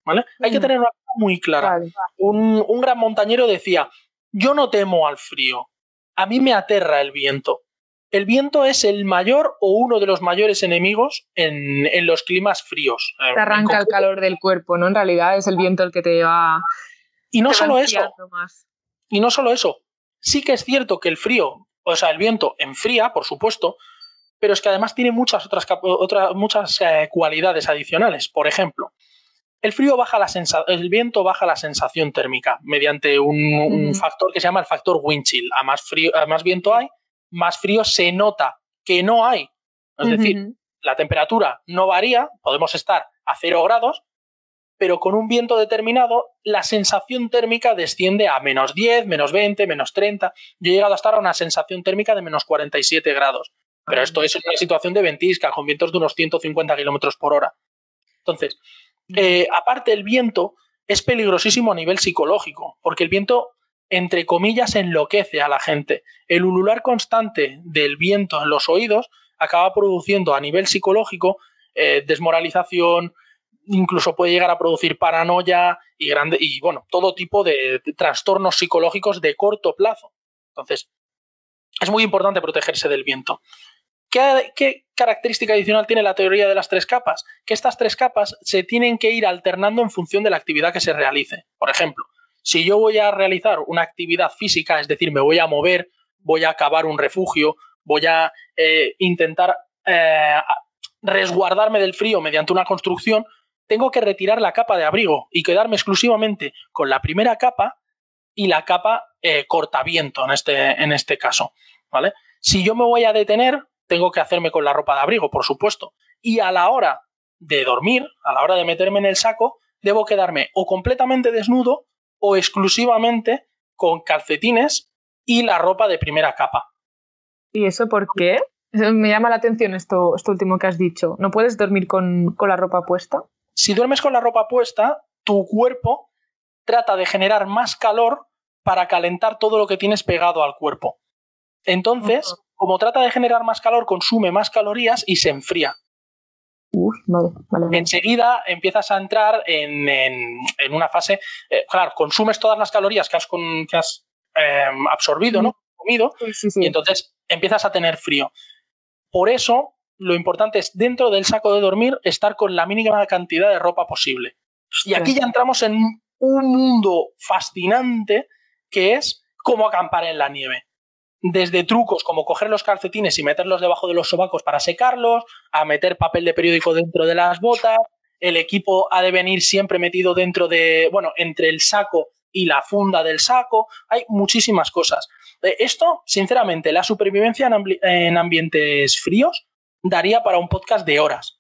¿vale? Hay que mm. tener una cosa muy clara. Un, un gran montañero decía, yo no temo al frío, a mí me aterra el viento. el viento es el mayor o uno de los mayores enemigos en, los climas fríos. Te arranca el calor del cuerpo, ¿no? En realidad es el viento el que te va. Y no solo eso. Y no solo eso. Sí que es cierto que el frío, o sea, el viento enfría, por supuesto, pero es que además tiene muchas otras, otras muchas eh, cualidades adicionales. Por ejemplo, el frío baja la el viento baja la sensación térmica mediante un, factor que se llama el factor wind chill. A más, frío, a más viento hay, más frío se nota que no hay. Es decir, la temperatura no varía, podemos estar a cero grados, pero con un viento determinado la sensación térmica desciende a menos 10, menos 20, menos 30. Yo he llegado a estar a una sensación térmica de menos 47 grados. Pero esto es una situación de ventisca, con vientos de unos 150 kilómetros por hora. Entonces, eh, aparte el viento es peligrosísimo a nivel psicológico, porque el viento, entre comillas, enloquece a la gente. El ulular constante del viento en los oídos acaba produciendo a nivel psicológico eh, desmoralización, incluso puede llegar a producir paranoia y, grande, y bueno, todo tipo de trastornos psicológicos de corto plazo. Entonces, es muy importante protegerse del viento. ¿Qué, característica adicional tiene la teoría de las tres capas? Que estas tres capas se tienen que ir alternando en función de la actividad que se realice. Por ejemplo, si yo voy a realizar una actividad física, es decir, me voy a mover, voy a cavar un refugio, voy a eh, intentar eh, resguardarme del frío mediante una construcción, tengo que retirar la capa de abrigo y quedarme exclusivamente con la primera capa y la capa eh, cortaviento en este, en este caso. ¿vale? Si yo me voy a detener, tengo que hacerme con la ropa de abrigo, por supuesto. Y a la hora de dormir, a la hora de meterme en el saco, debo quedarme o completamente desnudo o exclusivamente con calcetines y la ropa de primera capa. ¿Y eso por qué? Me llama la atención esto, esto último que has dicho. ¿No puedes dormir con, con la ropa puesta? Si duermes con la ropa puesta, tu cuerpo trata de generar más calor para calentar todo lo que tienes pegado al cuerpo. Entonces, como trata de generar más calor, consume más calorías y se enfría. Enseguida empiezas a entrar en, una fase, eh, claro, consumes todas las calorías que has, que has em, absorbido, ¿no? Comido, y entonces empiezas a tener frío. Por eso, lo importante es dentro del saco de dormir estar con la mínima cantidad de ropa posible. Y aquí ya entramos en un mundo fascinante que es cómo acampar en la nieve desde trucos como coger los calcetines y meterlos debajo de los sobacos para secarlos, a meter papel de periódico dentro de las botas, el equipo ha de venir siempre metido dentro de, bueno, entre el saco y la funda del saco, hay muchísimas cosas. Eh, esto, sinceramente, la supervivencia en, ambientes fríos daría para un podcast de horas.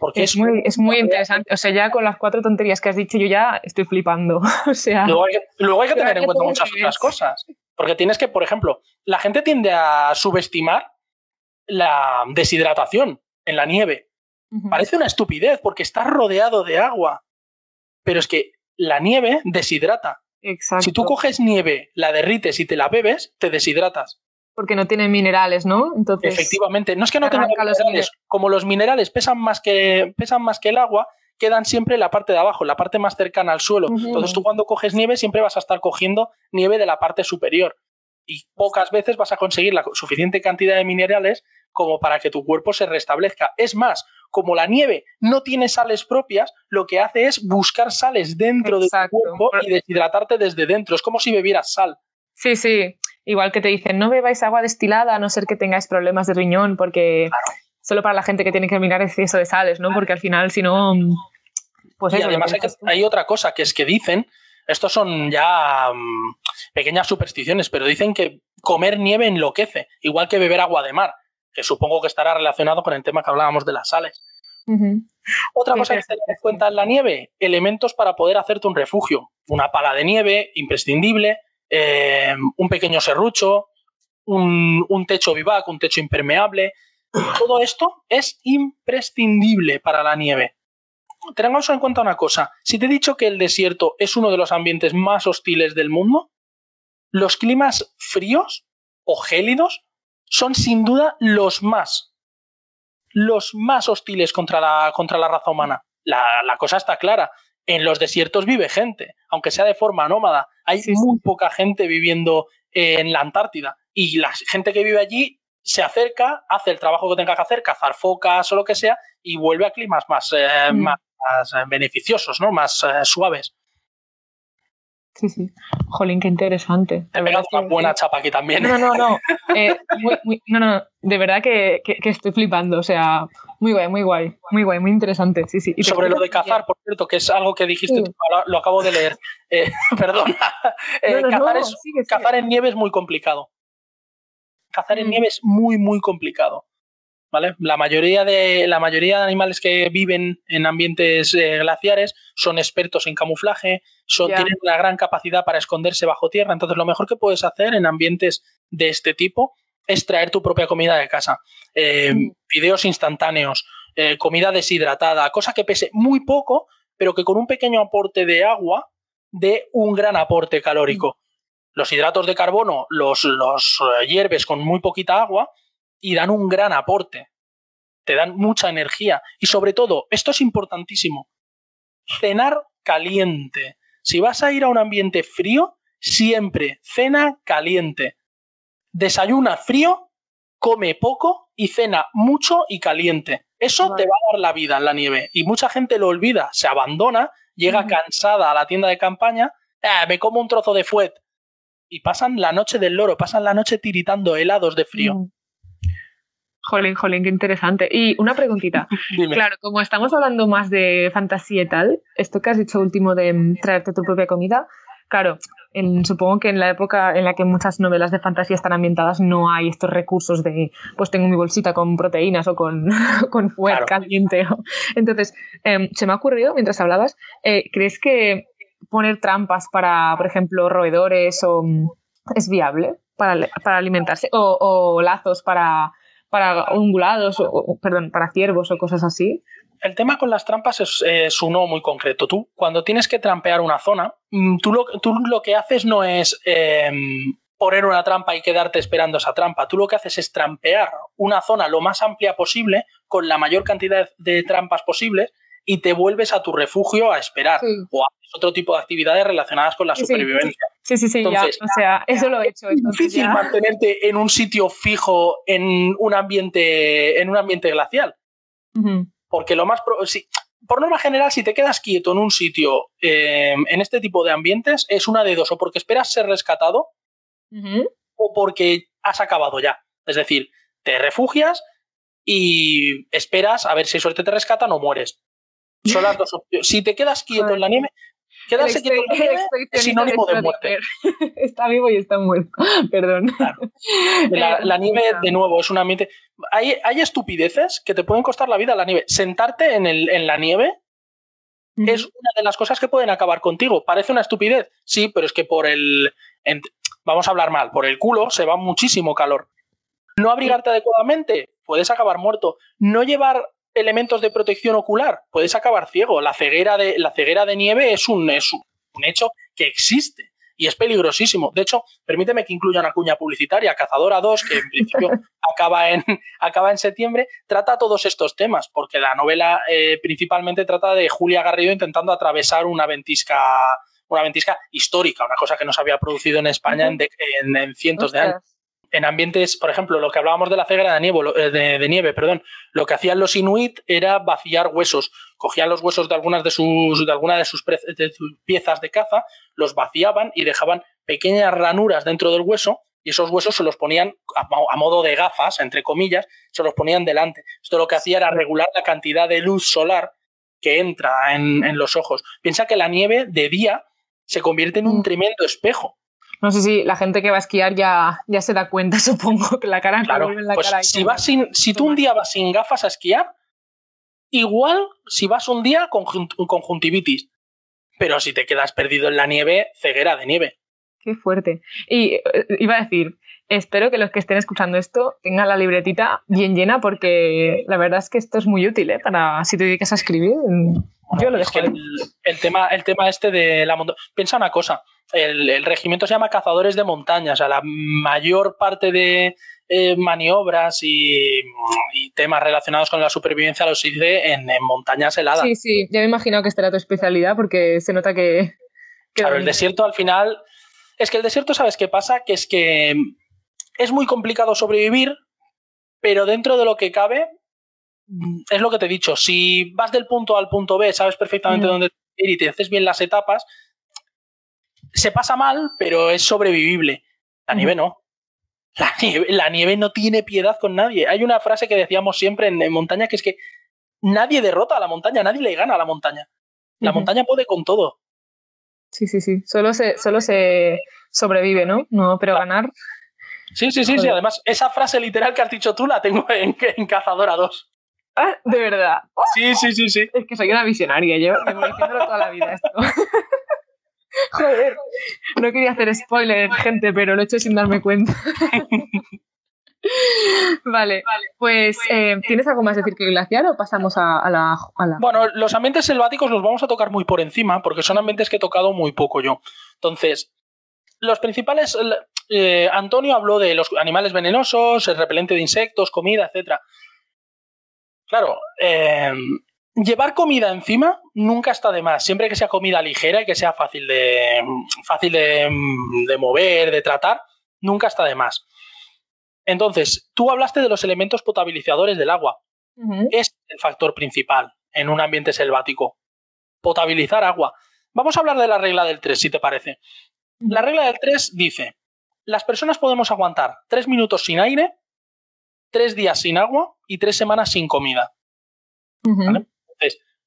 Porque es, muy, es muy <laughs> interesante. O sea, ya con las cuatro tonterías que has dicho, yo ya estoy flipando. <laughs> o sea, luego hay, que tener en cuenta muchas otras cosas. Porque tienes que, por ejemplo, la gente tiende a subestimar la deshidratación en la nieve. Parece una estupidez porque está rodeado de agua. Pero es que la nieve deshidrata. Exacto. Si tú coges nieve, la derrites y te la bebes, te deshidratas. Porque no tiene minerales, ¿no? Entonces, Efectivamente. No es que no tenga minerales. Como los minerales pesan más que, pesan más que el agua, quedan siempre en la parte de abajo, la parte más cercana al suelo. Entonces tú cuando coges nieve siempre vas a estar cogiendo nieve de la parte superior y pocas veces vas a conseguir la suficiente cantidad de minerales como para que tu cuerpo se restablezca. Es más, como la nieve no tiene sales propias, lo que hace es buscar sales dentro de tu cuerpo y deshidratarte desde dentro. Es como si bebieras sal. Sí, sí. Igual que te dicen, no bebáis agua destilada a no ser que tengáis problemas de riñón, porque solo para la gente que tiene que mirar exceso de sales, ¿no? Porque al final, si no, pues y además hay, otra cosa que es que dicen, estos son ya mm, pequeñas supersticiones, pero dicen que comer nieve enloquece, igual que beber agua de mar, que supongo que estará relacionado con el tema que hablábamos de las sales. Otra cosa que tener en cuenta en la nieve, elementos para poder hacerte un refugio. Una pala de nieve, imprescindible, eh, un pequeño serrucho, un, techo vivac, un techo impermeable. Todo esto es imprescindible para la nieve tengamos en cuenta una cosa. Si te he dicho que el desierto es uno de los ambientes más hostiles del mundo, los climas fríos o gélidos son sin duda los más, los más hostiles contra la, contra la raza humana. La, cosa está clara. En los desiertos vive gente, aunque sea de forma nómada. Hay muy poca gente viviendo en la Antártida. Y la gente que vive allí se acerca, hace el trabajo que tenga que hacer, cazar focas o lo que sea, y vuelve a climas más, eh, más, beneficiosos, ¿no? Más suaves. Sí, sí. Jolín, qué interesante. Te una buena chapa aquí también. No, no, no. <laughs> Eh, no, no, de verdad que, estoy flipando. O sea, muy guay, muy guay. Muy guay, muy interesante. Sí, sí. Y Sobre lo de cazar, por cierto, que es algo que dijiste, lo, acabo de leer. <laughs> Eh, perdón. <laughs> Eh, cazar, en nieve es muy complicado. Cazar en mm. nieve es muy, muy complicado. La mayoría de, la mayoría de animales que viven en ambientes eh, glaciares son expertos en camuflaje, tienen una gran capacidad para esconderse bajo tierra. Entonces, lo mejor que puedes hacer en ambientes de este tipo es traer tu propia comida de casa. Eh, mm. Videos instantáneos, eh, comida deshidratada, cosa que pese muy poco, pero que con un pequeño aporte de agua dé un gran aporte calórico. Mm. Los hidratos de carbono los, los hierves con muy poquita agua y dan un gran aporte. Te dan mucha energía. Y sobre todo, esto es importantísimo, cenar caliente. Si vas a ir a un ambiente frío, siempre cena caliente. Desayuna frío, come poco y cena mucho y caliente. Eso te va a dar la vida en la nieve. Y mucha gente lo olvida, se abandona, llega cansada a la tienda de campaña, ah, me como un trozo de fuet. Y pasan la noche del loro, pasan la noche tiritando helados de frío. Jolín, jolín, qué interesante. Y una preguntita. <laughs> claro, como estamos hablando más de fantasía y tal, esto que has dicho último de mm, traerte tu propia comida, claro, supongo que en la época en la que muchas novelas de fantasía están ambientadas no hay estos recursos de, pues tengo mi bolsita con proteínas o con, <laughs> con fuego caliente. Entonces, em, se me ha ocurrido mientras hablabas, eh, ¿crees que poner trampas para, por ejemplo, roedores o, mm, es viable para, para alimentarse? o lazos para para ungulados, o, perdón, para ciervos o cosas así. El tema con las trampas es, uno muy concreto. Tú, cuando tienes que trampear una zona, mm, tú lo, tú lo que haces no es em, poner una trampa y quedarte esperando esa trampa. Tú lo que haces es trampear una zona lo más amplia posible, con la mayor cantidad de trampas posibles, y te vuelves a tu refugio a esperar o haces otro tipo de actividades relacionadas con la supervivencia. Sí, sí, sí, ya, o sea, eso lo he hecho. Es difícil mantenerte en un sitio fijo en un ambiente, en un ambiente glacial. Porque lo más... por norma general, si te quedas quieto en un sitio eh, en este tipo de ambientes, es una de dos, o porque esperas ser rescatado o porque has acabado ya. Es decir, te refugias y esperas a ver si suerte te rescatan o mueres. Son las dos opciones. Si te quedas quieto en la nieve, quedarse quieto es sinónimo de muerte. <laughs> Está vivo y está muerto. <laughs> Perdón. <laughs> La, nieve, de nuevo, es un ambiente. Hay, hay estupideces que te pueden costar la vida la nieve. Sentarte en, el, en la nieve es una de las cosas que pueden acabar contigo. Parece una estupidez, sí, pero es que por el. vamos a hablar mal, por el culo se va muchísimo calor. No abrigarte adecuadamente, puedes acabar muerto. No llevar elementos de protección ocular, puedes acabar ciego. La ceguera de, la ceguera de nieve es un, es un hecho que existe y es peligrosísimo. De hecho, permíteme que incluya una cuña publicitaria, Cazadora 2, que en principio <laughs> acaba, en, acaba en septiembre, trata todos estos temas, porque la novela eh, principalmente trata de Julia Garrido intentando atravesar una ventisca una ventisca histórica, una cosa que no se había producido en España en, cientos de años en ambientes, por ejemplo, lo que hablábamos de la ceguera de nieve, eh, de, nieve, perdón, lo que hacían los inuit era vaciar huesos. Cogían los huesos de algunas de sus, de alguna de sus, piezas de caza, los vaciaban y dejaban pequeñas ranuras dentro del hueso y esos huesos se los ponían a, modo de gafas, entre comillas, se los ponían delante. Esto lo que hacía era regular la cantidad de luz solar que entra en, en los ojos. Piensa que la nieve de día se convierte en un mm. tremendo espejo no sé si la gente que va a esquiar ya, ya se da cuenta, <laughs> supongo, que la cara claro, en la pues Si, vas sin, si tú un día vas sin gafas a esquiar, igual si vas un día con conjuntivitis. Pero si te quedas perdido en la nieve, ceguera de nieve. Qué fuerte. Y eh, iba a decir, espero que los que estén escuchando esto tengan la libretita bien llena porque la verdad es que esto es muy útil ¿eh? para si te dedicas a escribir. Yo lo dejo. el, tema, el tema este de la montaña. Piensa una cosa el, regimiento se llama Cazadores de Montaña, o sea, la mayor parte de eh, maniobras y, temas relacionados con la supervivencia los hice en, montañas heladas. Sí, sí, ya me he imaginado que esta era tu especialidad porque se nota que... claro, el desierto al final... Es que el desierto, ¿sabes qué pasa? Que es que es muy complicado sobrevivir pero dentro de lo que cabe, mm, es lo que te he dicho, si vas del punto A al punto B, sabes perfectamente mm. dónde ir y te haces bien las etapas, se pasa mal, pero es sobrevivible. La nieve no. La nieve, no tiene piedad con nadie. Hay una frase que decíamos siempre en, montaña que es que nadie derrota a la montaña, nadie le gana a la montaña. La montaña puede con todo. Sí, sí, sí. Solo se, solo se sobrevive, ¿no? No, pero ganar. Sí, sí, sí, sí. Además, esa frase literal que has dicho tú la tengo en, en Cazadora 2. Ah, de verdad. Sí, sí, sí, sí. Es que soy una visionaria, yo me diciéndolo toda la vida esto. <laughs> <laughs> Joder, no quería hacer spoiler, gente, pero lo he hecho sin darme cuenta. <laughs> vale, pues eh, ¿tienes algo más que decir que glaciar o pasamos a, la, Bueno, los ambientes selváticos los vamos a tocar muy por encima porque son ambientes que he tocado muy poco yo. Entonces, los principales... Eh, Antonio habló de los animales venenosos, el repelente de insectos, comida, etc. Claro, eh, llevar comida encima nunca está de más, siempre que sea comida ligera y que sea fácil de, fácil de, mover, de tratar, nunca está de más. Entonces, tú hablaste de los elementos potabilizadores del agua. Es el factor principal en un ambiente selvático. Potabilizar agua. Vamos a hablar de la regla del 3, si te parece. La regla del 3 dice, las personas podemos aguantar 3 minutos sin aire, 3 días sin agua y 3 semanas sin comida. Entonces,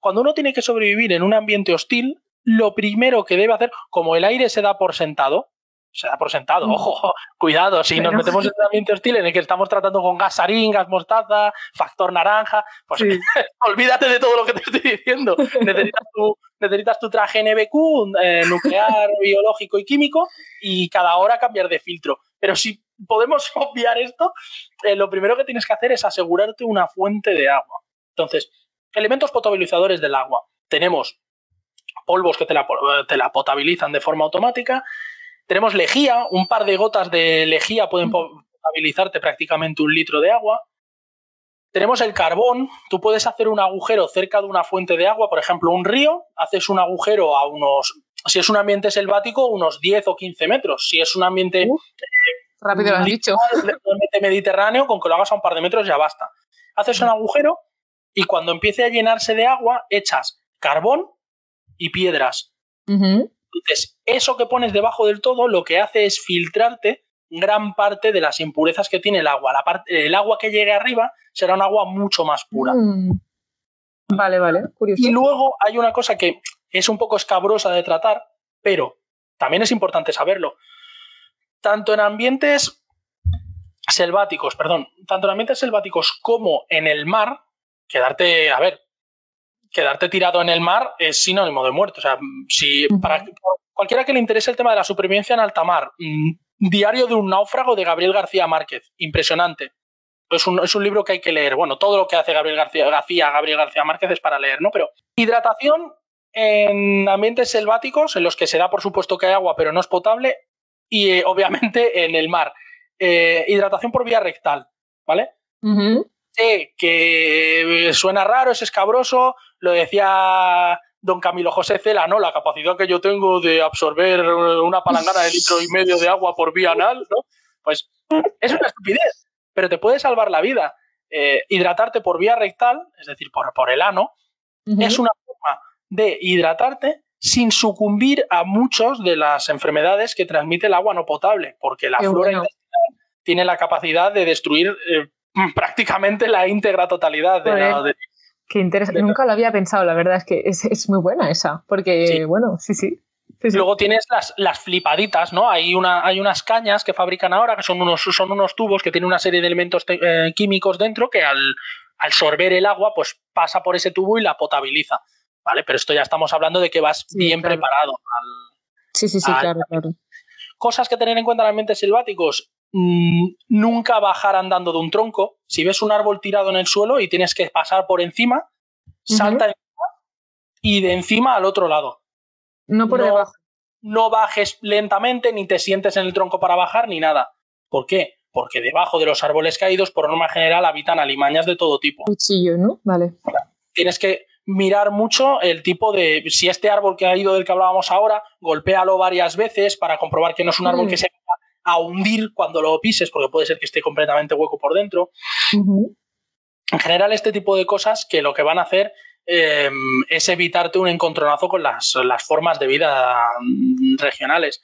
cuando uno tiene que sobrevivir en un ambiente hostil, lo primero que debe hacer, como el aire se da por sentado, se da por sentado, mm. ojo, cuidado, si nos metemos en un ambiente hostil en el que estamos tratando con gas sarín, gas mostaza, factor naranja, pues <laughs> olvídate de todo lo que te estoy diciendo. <laughs> necesitas, tu, traje NBQ, eh, nuclear, <laughs> biológico y químico, y cada hora cambiar de filtro. Pero si podemos obviar esto, eh, lo primero que tienes que hacer es asegurarte una fuente de agua. Entonces, Elementos potabilizadores del agua. Tenemos polvos que te la, potabilizan de forma automática. Tenemos lejía, un par de gotas de lejía pueden potabilizarte prácticamente un litro de agua. Tenemos el carbón, tú puedes hacer un agujero cerca de una fuente de agua, por ejemplo, un río, haces un agujero a unos, si es un ambiente selvático, unos 10 o 15 metros. Si es un ambiente... rápido lo has dicho. <laughs> mediterráneo, con que lo hagas a un par de metros ya basta. Haces un agujero y cuando empiece a llenarse de agua, echas carbón y piedras. Entonces, eso que pones debajo del todo lo que hace es filtrarte gran parte de las impurezas que tiene el agua. La parte, el agua que llegue arriba será un agua mucho más pura. Mm. Vale, vale, curioso. Y luego hay una cosa que es un poco escabrosa de tratar, pero también es importante saberlo. Tanto en ambientes selváticos, perdón, tanto en ambientes selváticos como en el mar, quedarte, a ver, quedarte tirado en el mar es sinónimo de muerte. O sea, si para cualquiera que le interese el tema de la supervivencia en alta mar, mm, Diario de un náufrago de Gabriel García Márquez, impresionante. Es un, es un, libro que hay que leer. Bueno, todo lo que hace Gabriel García, García, Gabriel García Márquez es para leer, ¿no? Pero hidratación en ambientes selváticos, en los que se da por supuesto que hay agua, pero no es potable, y eh, obviamente en el mar. Eh, hidratación por vía rectal, ¿vale? Sé que suena raro, es escabroso, lo decía don Camilo José Cela, ¿no? La capacidad que yo tengo de absorber una palangana de litro y medio de agua por vía anal, ¿no? Pues es una estupidez, pero te puede salvar la vida. Eh, hidratarte por vía rectal, es decir, por, por el ano, es una forma de hidratarte sin sucumbir a muchas de las enfermedades que transmite el agua no potable, porque la flora intestinal tiene la capacidad de destruir eh, <laughs> prácticamente la íntegra totalidad de la... Qué interesante. Nunca lo había pensado, la verdad es que es, muy buena esa, porque, bueno, sí, sí. Luego tienes las, las, flipaditas, ¿no? Hay, una, hay unas cañas que fabrican ahora que son unos, son unos tubos que tienen una serie de elementos eh, químicos dentro que al, al sorber el agua, pues pasa por ese tubo y la potabiliza. ¿Vale? Pero esto ya estamos hablando de que vas bien preparado Sí, sí, sí, claro, claro. Cosas que tener en cuenta en ambientes selváticos. Mm, nunca bajar andando de un tronco. Si ves un árbol tirado en el suelo y tienes que pasar por encima, salta encima y de encima al otro lado. No por debajo. No bajes lentamente, ni te sientes en el tronco para bajar, ni nada. ¿Por qué? Porque debajo de los árboles caídos, por norma general, habitan alimañas de todo tipo. Cuchillo, ¿no? Vale. Tienes que mirar mucho el tipo de. Si este árbol que ha ido del que hablábamos ahora, golpéalo varias veces para comprobar que no es un árbol que se a hundir cuando lo pises, porque puede ser que esté completamente hueco por dentro. En general, este tipo de cosas que lo que van a hacer em, es evitarte un encontronazo con las, las formas de vida mm, regionales.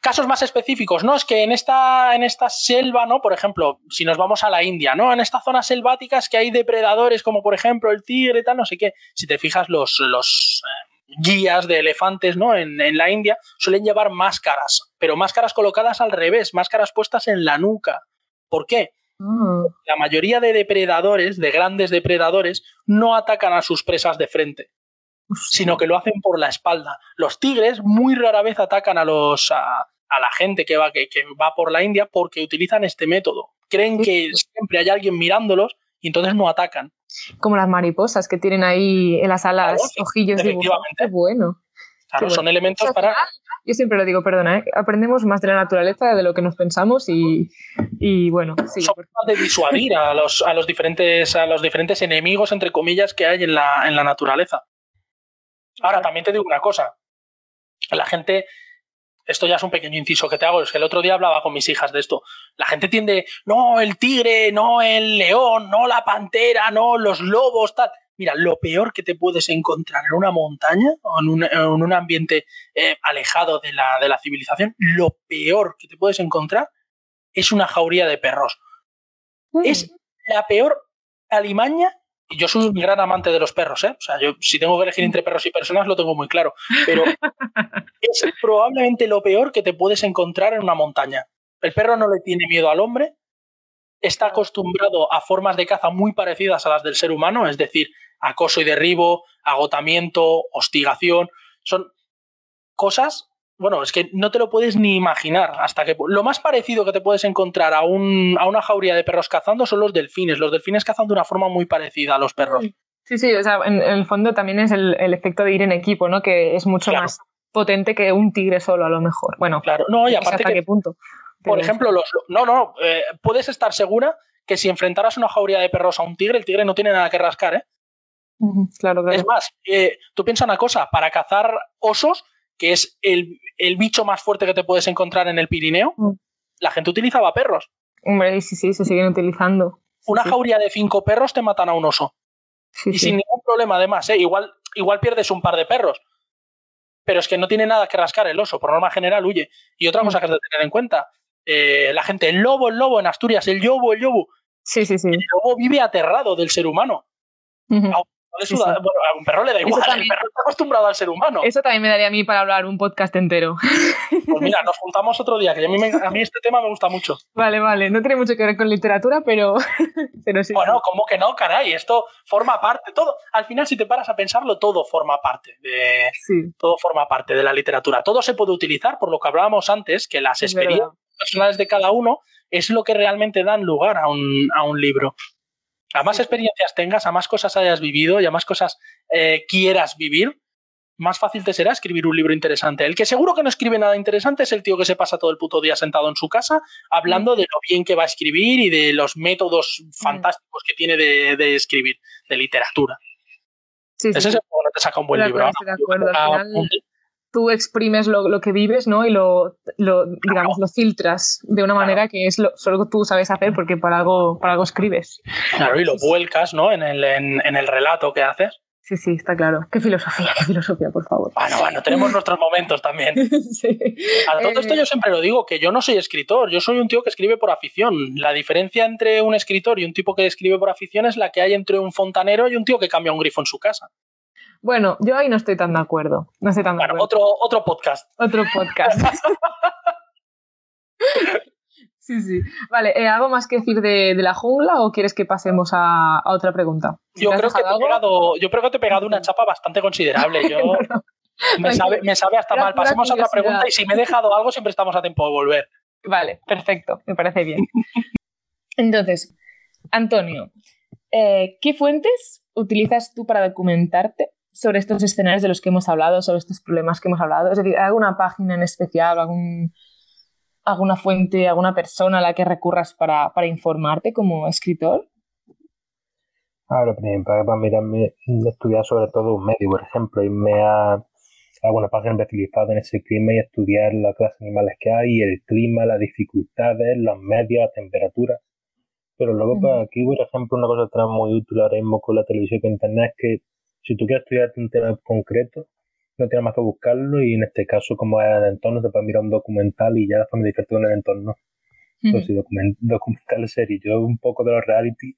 Casos más específicos, ¿no? Es que en esta, en esta selva, ¿no? Por ejemplo, si nos vamos a la India, ¿no? En estas zonas selváticas que hay depredadores como por ejemplo el tigre, tal, no sé qué. Si te fijas, los, los eh, guías de elefantes, ¿no? En, en, la India suelen llevar máscaras, pero máscaras colocadas al revés, máscaras puestas en la nuca. ¿Por qué? Mm. La mayoría de depredadores, de grandes depredadores, no atacan a sus presas de frente sino que lo hacen por la espalda. Los tigres muy rara vez atacan a los a, la gente que va, que, va por la India porque utilizan este método. Creen que siempre hay alguien mirándolos y entonces no atacan. Como las mariposas que tienen ahí en las alas ojillos dibujados. Qué bueno. Claro, son elementos para. Yo siempre lo digo, perdona, ¿eh? aprendemos más de la naturaleza de lo que nos pensamos y, y bueno. Sí, son formas de disuadir a los, a los, diferentes, a los diferentes enemigos, entre comillas, que hay en la, en la naturaleza. Ahora, también te digo una cosa. La gente, esto ya es un pequeño inciso que te hago, es que el otro día hablaba con mis hijas de esto. La gente tiende, no el tigre, no el león, no la pantera, no los lobos, tal. Mira, lo peor que te puedes encontrar en una montaña o en un, ambiente eh, alejado de la, de la civilización, lo peor que te puedes encontrar es una jauría de perros. Es la peor alimaña yo soy un gran amante de los perros, ¿eh? O sea, yo si tengo que elegir entre perros y personas lo tengo muy claro. Pero <laughs> es probablemente lo peor que te puedes encontrar en una montaña. El perro no le tiene miedo al hombre, está acostumbrado a formas de caza muy parecidas a las del ser humano, es decir, acoso y derribo, agotamiento, hostigación. Son cosas bueno, es que no te lo puedes ni imaginar hasta que lo más parecido que te puedes encontrar a, un, a una jauría de perros cazando son los delfines. Los delfines cazan de una forma muy parecida a los perros. Sí, sí, o sea, en, el fondo también es el, efecto de ir en equipo, ¿no? Que es mucho más potente que un tigre solo, a lo mejor. Bueno, claro, no, y aparte hasta qué punto. Por ejemplo, los, no, no, eh, puedes estar segura que si enfrentaras una jauría de perros a un tigre, el tigre no tiene nada que rascar, ¿eh? claro, claro. Es más, eh, tú piensas una cosa, para cazar osos que es el, bicho más fuerte que te puedes encontrar en el Pirineo, mm. la gente utilizaba perros. Hombre, sí, sí, se siguen utilizando. Una jauría de cinco perros te matan a un oso. y sin ningún problema, además, ¿eh? igual, igual pierdes un par de perros. Pero es que no tiene nada que rascar el oso, por norma general huye. Y otra cosa mm. que has de tener en cuenta, eh, la gente, el lobo, el lobo en Asturias, el yobo, el yobo. Sí, sí, sí. El lobo vive aterrado del ser humano a un perro le da igual, el perro está acostumbrado al ser humano. Eso también me daría a mí para hablar un podcast entero. Pues mira, nos juntamos otro día, que a mí, este tema me gusta mucho. Vale, vale, no tiene mucho que ver con literatura, pero, <laughs> pero sí. Bueno, ¿cómo que no, caray? Esto forma parte, todo, al final si te paras a pensarlo, todo forma parte de, todo forma parte de la literatura. Todo se puede utilizar, por lo que hablábamos antes, que las experiencias personales de cada uno es lo que realmente dan lugar a un, a un libro a más experiencias tengas, a más cosas hayas vivido y a más cosas eh, quieras vivir, más fácil te será escribir un libro interesante. El que seguro que no escribe nada interesante es el tío que se pasa todo el puto día sentado en su casa hablando de lo bien que va a escribir y de los métodos fantásticos que tiene de, escribir, de literatura. Sí, Ese es el que te saca un buen libro tú exprimes lo, que vives, ¿no? Y lo, digamos, lo filtras de una manera que es lo solo tú sabes hacer porque para algo, para algo escribes. Claro, y lo vuelcas, ¿no? En el, en, el relato que haces. Sí, sí, está claro. Qué filosofía, qué filosofía, por favor. Bueno, bueno, tenemos nuestros momentos también. <laughs> sí. A todo esto yo siempre lo digo, que yo no soy escritor, yo soy un tío que escribe por afición. La diferencia entre un escritor y un tipo que escribe por afición es la que hay entre un fontanero y un tío que cambia un grifo en su casa. Bueno, yo ahí no estoy tan de acuerdo. No estoy tan de acuerdo. Otro, otro podcast. Otro podcast. <laughs> sí, sí. Vale, eh, ¿algo más que decir de, la jungla o quieres que pasemos a, otra pregunta? Yo creo, que te he pegado, yo creo que te he pegado una chapa bastante considerable. Yo, <laughs> me, sabe, me sabe hasta mal. Pasemos a otra pregunta y si me he dejado algo siempre estamos a tiempo de volver. Vale, perfecto. Me parece bien. <laughs> Entonces, Antonio, eh, ¿qué fuentes utilizas tú para documentarte sobre estos escenarios de los que hemos hablado, sobre estos problemas que hemos hablado? Es decir, ¿alguna página en especial, algún, alguna fuente, alguna persona a la que recurras para, informarte como escritor? Ahora, para, para mirarme, estudiar sobre todo un medio, por ejemplo, irme a, alguna página especializada en ese clima y estudiar las clases animales que hay, el clima, las dificultades, los medios, la temperatura. Pero luego, pues, aquí, por ejemplo, una cosa que muy útil ahora mismo con la televisión y con internet es que si tú quieres estudiar un tema concreto, no tienes más que buscarlo y en este caso, como es el entorno, te puedes mirar un documental y ya después me divierto con el entorno. Pues si <laughs> documental serie, yo un poco de los reality,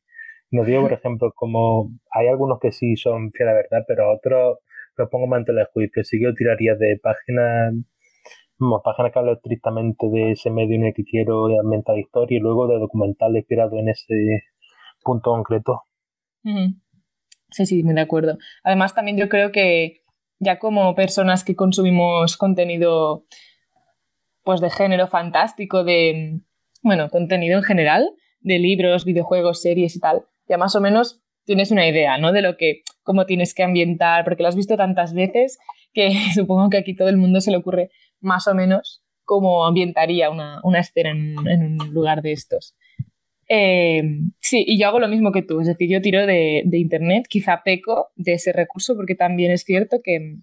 no digo, por <laughs> ejemplo, como hay algunos que sí son fieles a la verdad, pero otros los pongo más en juicio. Sí que yo tiraría de páginas, páginas que hablan estrictamente de ese medio en el que quiero ambientar historia y luego de documentales inspirados en ese punto concreto. Sí, sí, me de acuerdo. Además, también yo creo que ya como personas que consumimos contenido pues de género fantástico, de bueno, contenido en general, de libros, videojuegos, series y tal, ya más o menos tienes una idea, ¿no? De lo que, cómo tienes que ambientar, porque lo has visto tantas veces que <laughs> supongo que aquí todo el mundo se le ocurre más o menos cómo ambientaría una, escena en, un lugar de estos. Eh, sí, y yo hago lo mismo que tú, es decir, yo tiro de, internet, quizá peco de ese recurso, porque también es cierto que,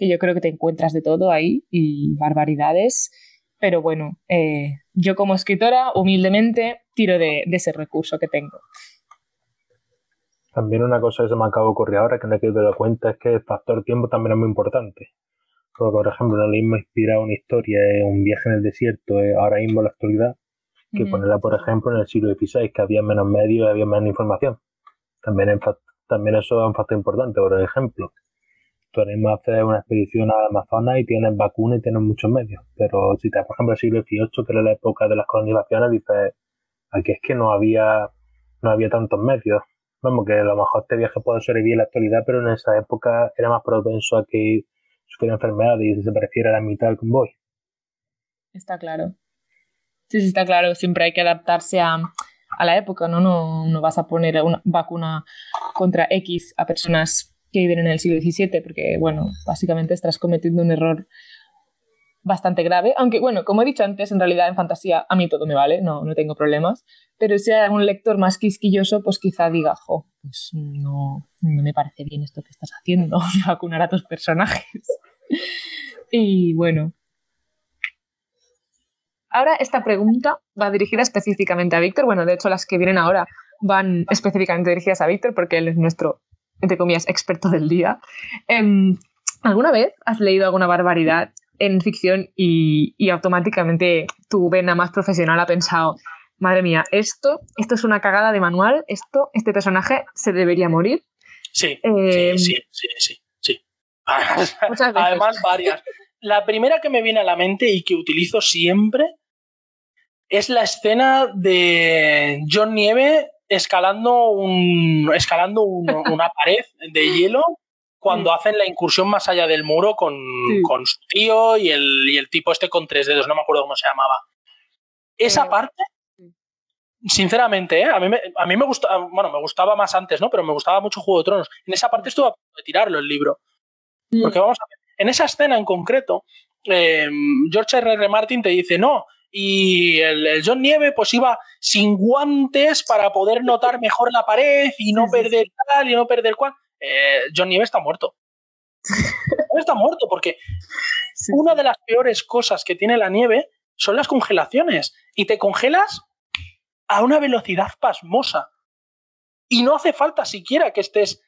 yo creo que te encuentras de todo ahí y barbaridades, pero bueno, eh, yo como escritora, humildemente, tiro de, ese recurso que tengo. También una cosa que se me acaba de ocurrir ahora que no he de cuenta es que el factor tiempo también es muy importante. Porque, por ejemplo, no mismo inspira una historia, un viaje en el desierto, ahora mismo la actualidad, que ponerla, por ejemplo, en el siglo XVI, que había menos medios y había menos información. También, también eso es un factor importante, por ejemplo. Tú ahora mismo haces una expedición a Amazonas y tienes vacunas y tienes muchos medios. Pero si te das, por ejemplo, el siglo XVIII, que era la época de las colonizaciones, dices, aquí es que no había, no había tantos medios. Vamos, que a lo mejor este viaje puede sobrevivir en la actualidad, pero en esa época era más propenso a que sufriera enfermedades y se pareciera a la mitad del convoy. Está claro. Sí, sí, está claro. Siempre hay que adaptarse a, la época, ¿no? ¿no? No vas a poner una vacuna contra X a personas que viven en el siglo XVII, porque, bueno, básicamente estás cometiendo un error bastante grave. Aunque, bueno, como he dicho antes, en realidad en fantasía a mí todo me vale, no, no tengo problemas. Pero si hay algún lector más quisquilloso, pues quizá diga, jo, pues no, no me parece bien esto que estás haciendo, <laughs> vacunar a tus personajes. <laughs> y bueno, Ahora esta pregunta va dirigida específicamente a Víctor. Bueno, de hecho las que vienen ahora van específicamente dirigidas a Víctor porque él es nuestro, entre comillas, experto del día. Em, ¿Alguna vez has leído alguna barbaridad en ficción y, automáticamente tu vena más profesional ha pensado, madre mía, esto, esto es una cagada de manual, esto, este personaje se debería morir? Sí, sí, em, sí, sí, sí, sí. <laughs> Además, varias. La primera que me viene a la mente y que utilizo siempre es la escena de John Nieve escalando, un, escalando <laughs> una pared de hielo cuando hacen la incursión más allá del muro con, su tío y el, tipo este con tres dedos, no me acuerdo cómo se llamaba. Esa parte, sinceramente, ¿eh? a, mí me, a mí me gustaba, bueno, me gustaba más antes, ¿no? Pero me gustaba mucho Juego de Tronos. En esa parte estuve a punto de tirarlo el libro. Porque vamos a ver, en esa escena en concreto, eh, George R. R. Martin te dice, no, y el, John Nieve pues iba sin guantes para poder notar mejor la pared y no perder tal y no perder cual. Eh, John Nieve está muerto. <laughs> está muerto porque una de las peores cosas que tiene la nieve son las congelaciones y te congelas a una velocidad pasmosa. Y no hace falta siquiera que estés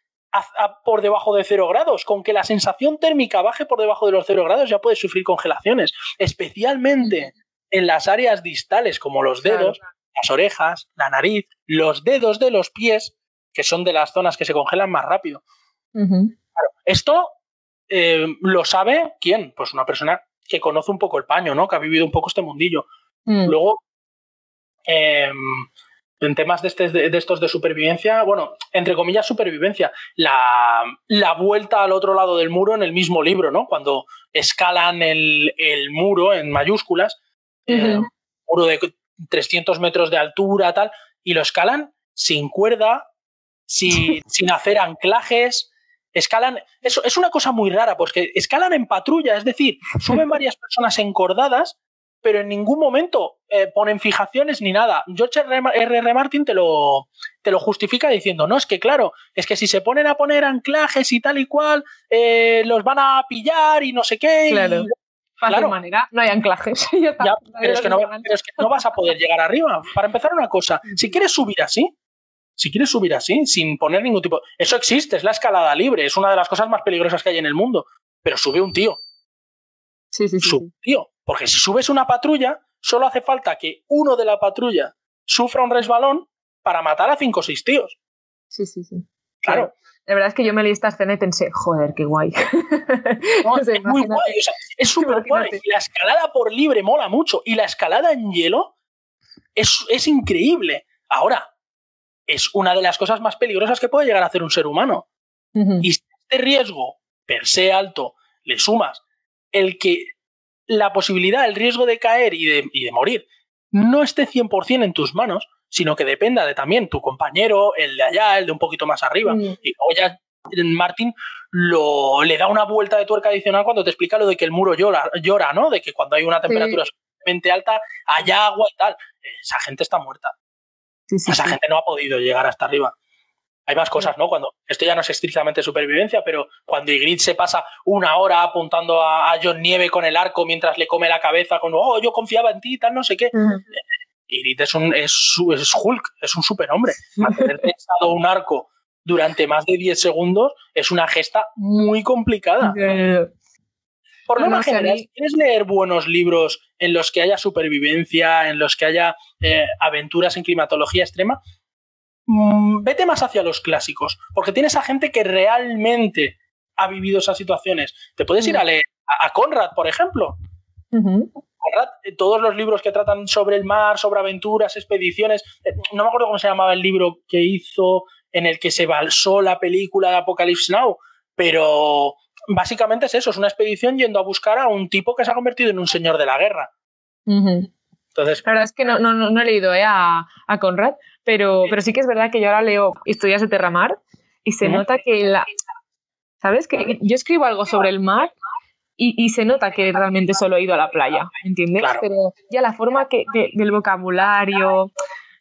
por debajo de cero grados. Con que la sensación térmica baje por debajo de los cero grados ya puedes sufrir congelaciones. Especialmente en las áreas distales como los dedos, las orejas, la nariz, los dedos de los pies, que son de las zonas que se congelan más rápido. esto eh, lo sabe quién? Pues una persona que conoce un poco el paño, ¿no? Que ha vivido un poco este mundillo. Mm. Luego, em, en temas de, este, de, estos de supervivencia, bueno, entre comillas supervivencia, la, vuelta al otro lado del muro en el mismo libro, ¿no? Cuando escalan el, el muro en mayúsculas, un muro de 300 metros de altura, tal, y lo escalan sin cuerda, sin, <laughs> sin hacer anclajes, escalan, eso es una cosa muy rara, porque escalan en patrulla, es decir, suben varias personas encordadas, pero en ningún momento eh, ponen fijaciones ni nada. George R. R. Martin te lo, te lo justifica diciendo, no, es que claro, es que si se ponen a poner anclajes y tal y cual, eh, los van a pillar y no sé qué. Claro. Fácil manera, no hay anclajes. <laughs> pero, es que no, pero es que no vas a poder llegar arriba. Para empezar, una cosa, si quieres subir así, si quieres subir así, sin poner ningún tipo. Eso existe, es la escalada libre, es una de las cosas más peligrosas que hay en el mundo. Pero sube un tío. Sí, sí, sí. Sube un tío. Porque si subes una patrulla, solo hace falta que uno de la patrulla sufra un resbalón para matar a cinco o seis tíos. Sí, sí, sí. Claro. La verdad es que yo me leí esta escena y pensé, joder, qué guay. <laughs> es muy guay, es súper guay. La escalada por libre mola mucho y la escalada en hielo es, es increíble. Ahora, es una de las cosas más peligrosas que puede llegar a hacer un ser humano. Y si este riesgo per se alto le sumas el que la posibilidad, el riesgo de caer y de, y de morir no esté 100% en tus manos, sino que dependa de también tu compañero, el de allá, el de un poquito más arriba. Y luego ya Martin lo, le da una vuelta de tuerca adicional cuando te explica lo de que el muro llora, llora ¿no? De que cuando hay una temperatura suficientemente alta hay agua y tal. Esa gente está muerta. Esa gente no ha podido llegar hasta arriba. Hay más cosas, ¿no? Cuando esto ya no es estrictamente supervivencia, pero cuando Ygritte se pasa una hora apuntando a, John Nieve con el arco mientras le come la cabeza con, oh, yo confiaba en ti, tal, no sé qué. Uh es un es, Hulk, es un superhombre. Mantener tensado un arco durante más de 10 segundos es una gesta muy complicada. Por lo general, si quieres leer buenos libros en los que haya supervivencia, en los que haya eh, aventuras en climatología extrema, mm, vete más hacia los clásicos, porque tienes a gente que realmente ha vivido esas situaciones. Te puedes ir a leer a, Conrad, por ejemplo. Conrad, eh, todos los libros que tratan sobre el mar, sobre aventuras, expediciones, eh, no me acuerdo cómo se llamaba el libro que hizo en el que se balsó la película de Apocalypse Now, pero básicamente es eso, es una expedición yendo a buscar a un tipo que se ha convertido en un señor de la guerra. Entonces, la verdad es que no, no, no he leído eh, a, a, Conrad, pero, pero sí que es verdad que yo ahora leo historias de Terramar y se nota que la... ¿Sabes? Que yo escribo algo sobre el mar y, y, se nota que realmente solo he ido a la playa, ¿entiendes? Pero ya la forma que, del vocabulario,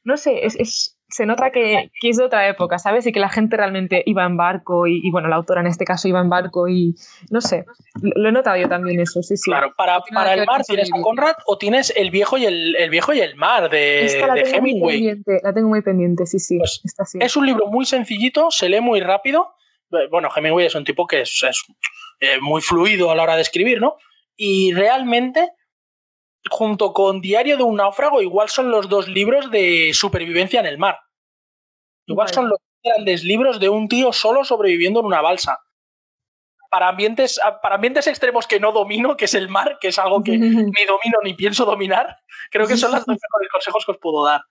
no sé, es, es, se nota que, es de otra época, ¿sabes? Y que la gente realmente iba en barco y, bueno, la autora en este caso iba en barco y no sé, lo, he notado yo también eso, sí, sí. Claro, para, para el mar tienes a Conrad o tienes el viejo y el, viejo y el mar de, la de Hemingway. la tengo muy pendiente, sí, sí. Pues es un libro muy sencillito, se lee muy rápido. Bueno, Hemingway es un tipo que es, es eh, muy fluido a la hora de escribir, ¿no? Y realmente junto con Diario de un náufrago, igual son los dos libros de supervivencia en el mar. Igual son los grandes libros de un tío solo sobreviviendo en una balsa. Para ambientes, para ambientes extremos que no domino, que es el mar, que es algo que <laughs> ni domino ni pienso dominar, creo que son los dos <laughs> mejores consejos que os puedo dar.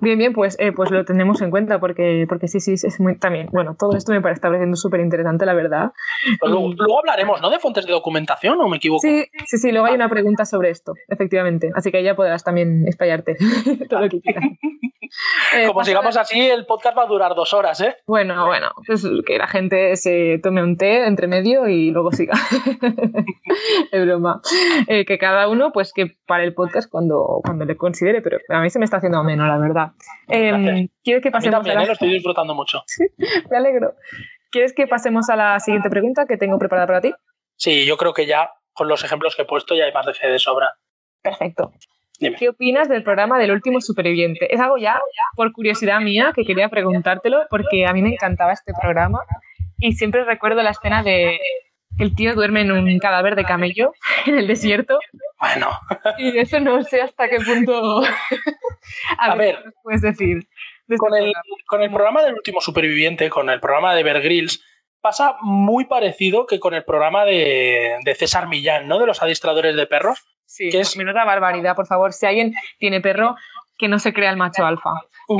Bien, bien, pues, eh, pues lo tenemos en cuenta porque, porque sí, sí, es muy también. Bueno, todo esto me parece estableciendo súper interesante, la verdad. Pues luego, hablaremos, ¿no? De fuentes de documentación, ¿o me equivoco? Sí, sí, sí, luego hay una pregunta sobre esto, efectivamente. Así que ya podrás también espallarte <laughs> todo lo que quieras. <laughs> Eh, Como sigamos así, el podcast va a durar dos horas, ¿eh? Bueno, bueno, pues que la gente se tome un té entre medio y luego siga. <laughs> es broma. Eh, que cada uno, pues que para el podcast cuando, cuando le considere, pero a mí se me está haciendo ameno, la verdad. Eh, ¿Quieres que pasemos a, mí también, a ¿eh? lo estoy disfrutando mucho. <laughs> me alegro. ¿Quieres que pasemos a la siguiente pregunta que tengo preparada para ti? Sí, yo creo que ya con los ejemplos que he puesto ya hay más de fe de sobra. Perfecto. ¿Qué opinas del programa del último superviviente? Es algo ya, por curiosidad mía, que quería preguntártelo, porque a mí me encantaba este programa y siempre recuerdo la escena de el tío duerme en un cadáver de camello en el desierto. Bueno. Y eso no sé hasta qué punto. <laughs> a, ver, puedes decir? Con el, con el, programa del último superviviente, con el programa de Bear Grylls, pasa muy parecido que con el programa de, de César Millán, ¿no? De los adiestradores de perros. Sí, que es minuta barbaridad, por favor. Si alguien tiene perro, que no se crea el macho alfa.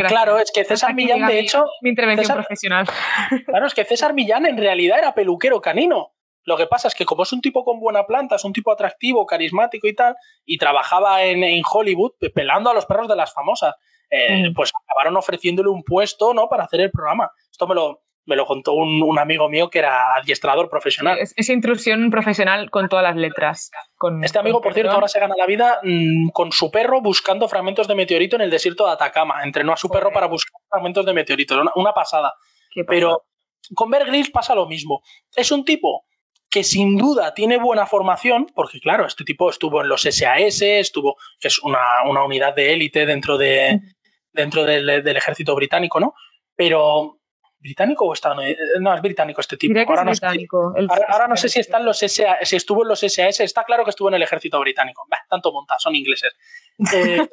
Claro, es que César Millán, de hecho. Mi intervención profesional. Claro, es que César Millán en realidad era peluquero canino. Lo que pasa es que como es un tipo con buena planta, es un tipo atractivo, carismático y tal, y trabajaba en, Hollywood pelando a los perros de las famosas, eh, mm. pues acabaron ofreciéndole un puesto, ¿no? Para hacer el programa. Esto me lo, Me lo contó un, amigo mío que era adiestrador profesional. Es, intrusión profesional con todas las letras. Con, este amigo, por cierto, ahora se gana la vida mm, con su perro buscando fragmentos de meteorito en el desierto de Atacama. Entrenó a su perro para buscar fragmentos de meteorito. Una, pasada. Pero con Bear pasa lo mismo. Es un tipo que sin duda tiene buena formación, porque claro, este tipo estuvo en los SAS, estuvo, que es una, unidad de élite dentro, de, dentro del, ejército británico, ¿no? Pero británico o estadounidense, no es británico este tipo. Ahora, no, británico, ahora, no sé si está en los si estuvo en los SAS, está claro que estuvo en el ejército británico. tanto monta, son ingleses. Eh,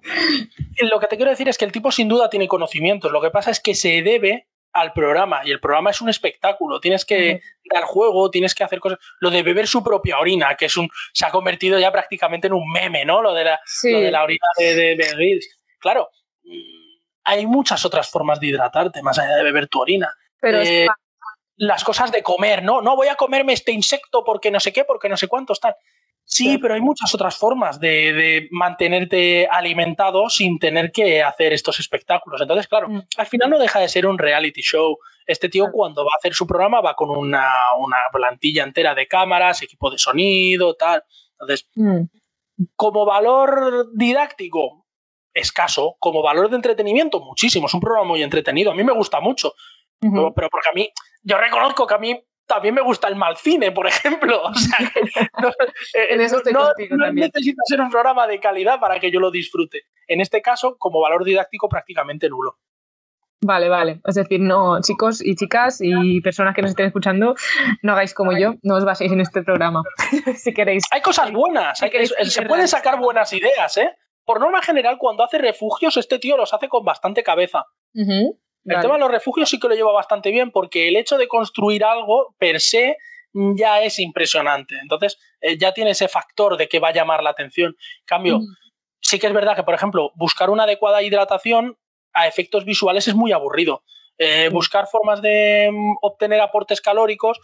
<laughs> lo que te quiero decir es que el tipo sin duda tiene conocimientos. Lo que pasa es que se debe al programa y el programa es un espectáculo. Tienes que dar juego, tienes que hacer cosas. Lo de beber su propia orina, que es un se ha convertido ya prácticamente en un meme, ¿no? Lo de la, de la orina de, de, Claro, mm, hay muchas otras formas de hidratarte más allá de beber tu orina. Pero eh, las cosas de comer, ¿no? No voy a comerme este insecto porque no sé qué, porque no sé cuántos tal. Sí, pero hay muchas otras formas de, mantenerte alimentado sin tener que hacer estos espectáculos. Entonces, claro, mm. al final no deja de ser un reality show. Este tío cuando va a hacer su programa va con una, plantilla entera de cámaras, equipo de sonido, tal. Entonces, mm. como valor didáctico, escaso. Como valor de entretenimiento, muchísimo. Es un programa muy entretenido. A mí me gusta mucho. pero porque a mí, yo reconozco que a mí también me gusta el mal cine, por ejemplo. O sea, <laughs> no, en eso no, necesita ser un programa de calidad para que yo lo disfrute. En este caso, como valor didáctico, prácticamente nulo. Vale, vale. Es decir, no, chicos y chicas y personas que nos estén escuchando, no hagáis como yo, no os baséis en este programa, <laughs> si queréis. Hay cosas buenas, se pueden sacar buenas ideas, ¿eh? Por norma general, cuando hace refugios, este tío los hace con bastante cabeza. El tema de los refugios sí que lo lleva bastante bien porque el hecho de construir algo per se ya es impresionante. Entonces eh, ya tiene ese factor de que va a llamar la atención. En cambio, sí que es verdad que, por ejemplo, buscar una adecuada hidratación a efectos visuales es muy aburrido. Eh, buscar formas de mm, obtener aportes calóricos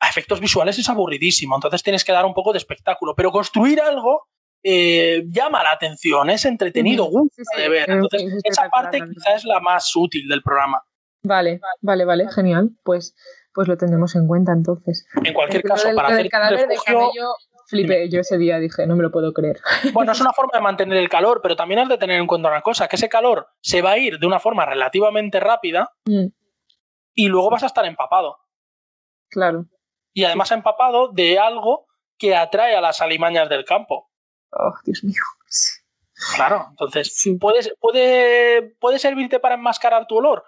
a efectos visuales es aburridísimo. Entonces tienes que dar un poco de espectáculo. Pero construir algo eh, llama la atención, es entretenido, gusta de ver. Entonces, esa parte quizás es la más útil del programa. Vale, vale, vale, genial. Pues, pues lo tendremos en cuenta entonces. En cualquier caso, para hacer cadáver refugio, flipé yo ese día, dije, no me lo puedo creer. <laughs> Bueno, es una forma de mantener el calor, pero también has de tener en cuenta una cosa, que ese calor se va a ir de una forma relativamente rápida mm. y luego vas a estar empapado. Claro. Y además empapado de algo que atrae a las alimañas del campo. Oh, Dios mío. Claro, entonces, ¿puede, ¿puede servirte para enmascarar tu olor?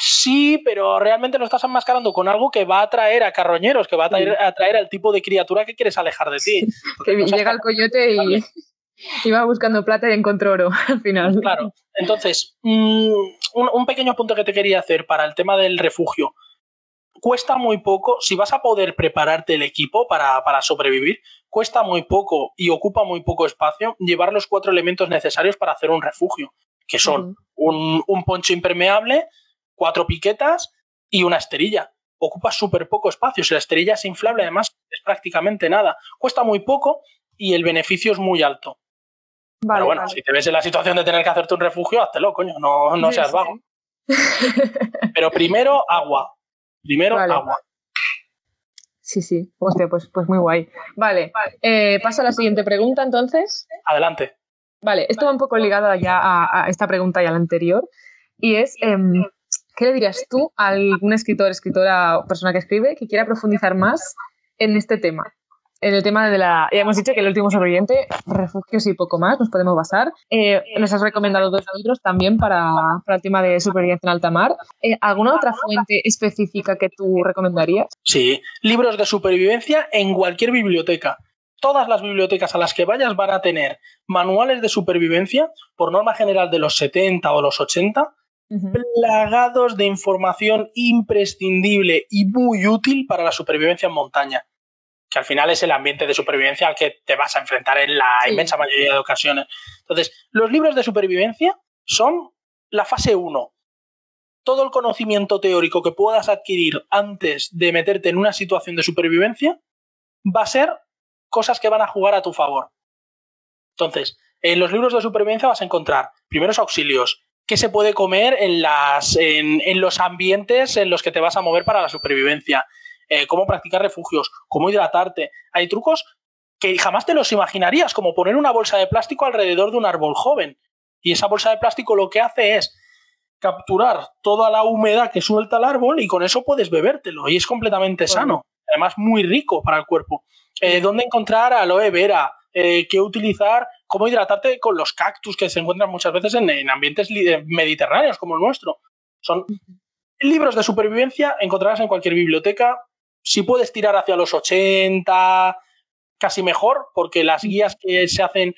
Sí, pero realmente lo estás enmascarando con algo que va a atraer a carroñeros, que va a atraer, al tipo de criatura que quieres alejar de ti. Que llega el coyote y, va buscando plata y encontró oro <laughs> al final. Claro, entonces, mm, un, pequeño punto que te quería hacer para el tema del refugio cuesta muy poco, si vas a poder prepararte el equipo para, sobrevivir, cuesta muy poco y ocupa muy poco espacio llevar los cuatro elementos necesarios para hacer un refugio, que son un, poncho impermeable, cuatro piquetas y una esterilla. Ocupa súper poco espacio. Si la esterilla es inflable, además, es prácticamente nada. Cuesta muy poco y el beneficio es muy alto. Pero bueno, si te ves en la situación de tener que hacerte un refugio, háztelo, coño, no, no seas vago. <laughs> Pero primero, agua. Primero, agua. Sí, sí. Hostia, pues, pues muy guay. Vale, eh, paso a la siguiente pregunta entonces. Adelante. Vale, esto va un poco ligado ya a, esta pregunta y a la anterior. Y es, em, ¿qué le dirías tú a algún escritor, escritora o persona que escribe que quiera profundizar más en este tema? En el tema de la. Ya hemos dicho que el último sobreviviente, refugios y poco más, nos podemos basar. Eh, nos has recomendado dos libros también para, para, el tema de supervivencia en alta mar. Eh, ¿Alguna otra fuente específica que tú recomendarías? Sí, libros de supervivencia en cualquier biblioteca. Todas las bibliotecas a las que vayas van a tener manuales de supervivencia, por norma general de los 70 o los 80, plagados de información imprescindible y muy útil para la supervivencia en montaña que al final es el ambiente de supervivencia al que te vas a enfrentar en la inmensa mayoría de ocasiones. Entonces, los libros de supervivencia son la fase 1. Todo el conocimiento teórico que puedas adquirir antes de meterte en una situación de supervivencia va a ser cosas que van a jugar a tu favor. Entonces, en los libros de supervivencia vas a encontrar primeros auxilios, qué se puede comer en, las, en, los ambientes en los que te vas a mover para la supervivencia, eh, cómo practicar refugios, cómo hidratarte. Hay trucos que jamás te los imaginarías, como poner una bolsa de plástico alrededor de un árbol joven. Y esa bolsa de plástico lo que hace es capturar toda la humedad que suelta el árbol y con eso puedes bebértelo y es completamente sano. Además, muy rico para el cuerpo. Eh, ¿Dónde encontrar aloe vera? Eh, ¿Qué utilizar? ¿Cómo hidratarte con los cactus que se encuentran muchas veces en, ambientes eh, mediterráneos como el nuestro? Son libros de supervivencia, encontrarás en cualquier biblioteca. Si puedes tirar hacia los 80, casi mejor, porque las guías que se hacen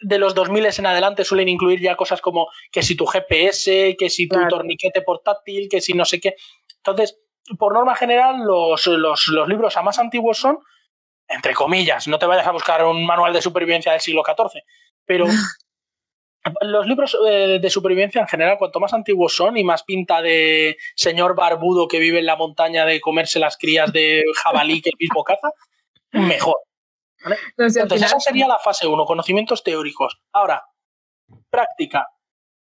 de los 2000 en adelante suelen incluir ya cosas como que si tu GPS, que si tu torniquete portátil, que si no sé qué. Entonces, por norma general, los, libros a más antiguos son, entre comillas, no te vayas a buscar un manual de supervivencia del siglo XIV, pero <laughs> los libros eh, de supervivencia en general, cuanto más antiguos son y más pinta de señor barbudo que vive en la montaña de comerse las crías de jabalí que el mismo caza, mejor. Entonces, esa sería la fase 1, conocimientos teóricos. Ahora, práctica.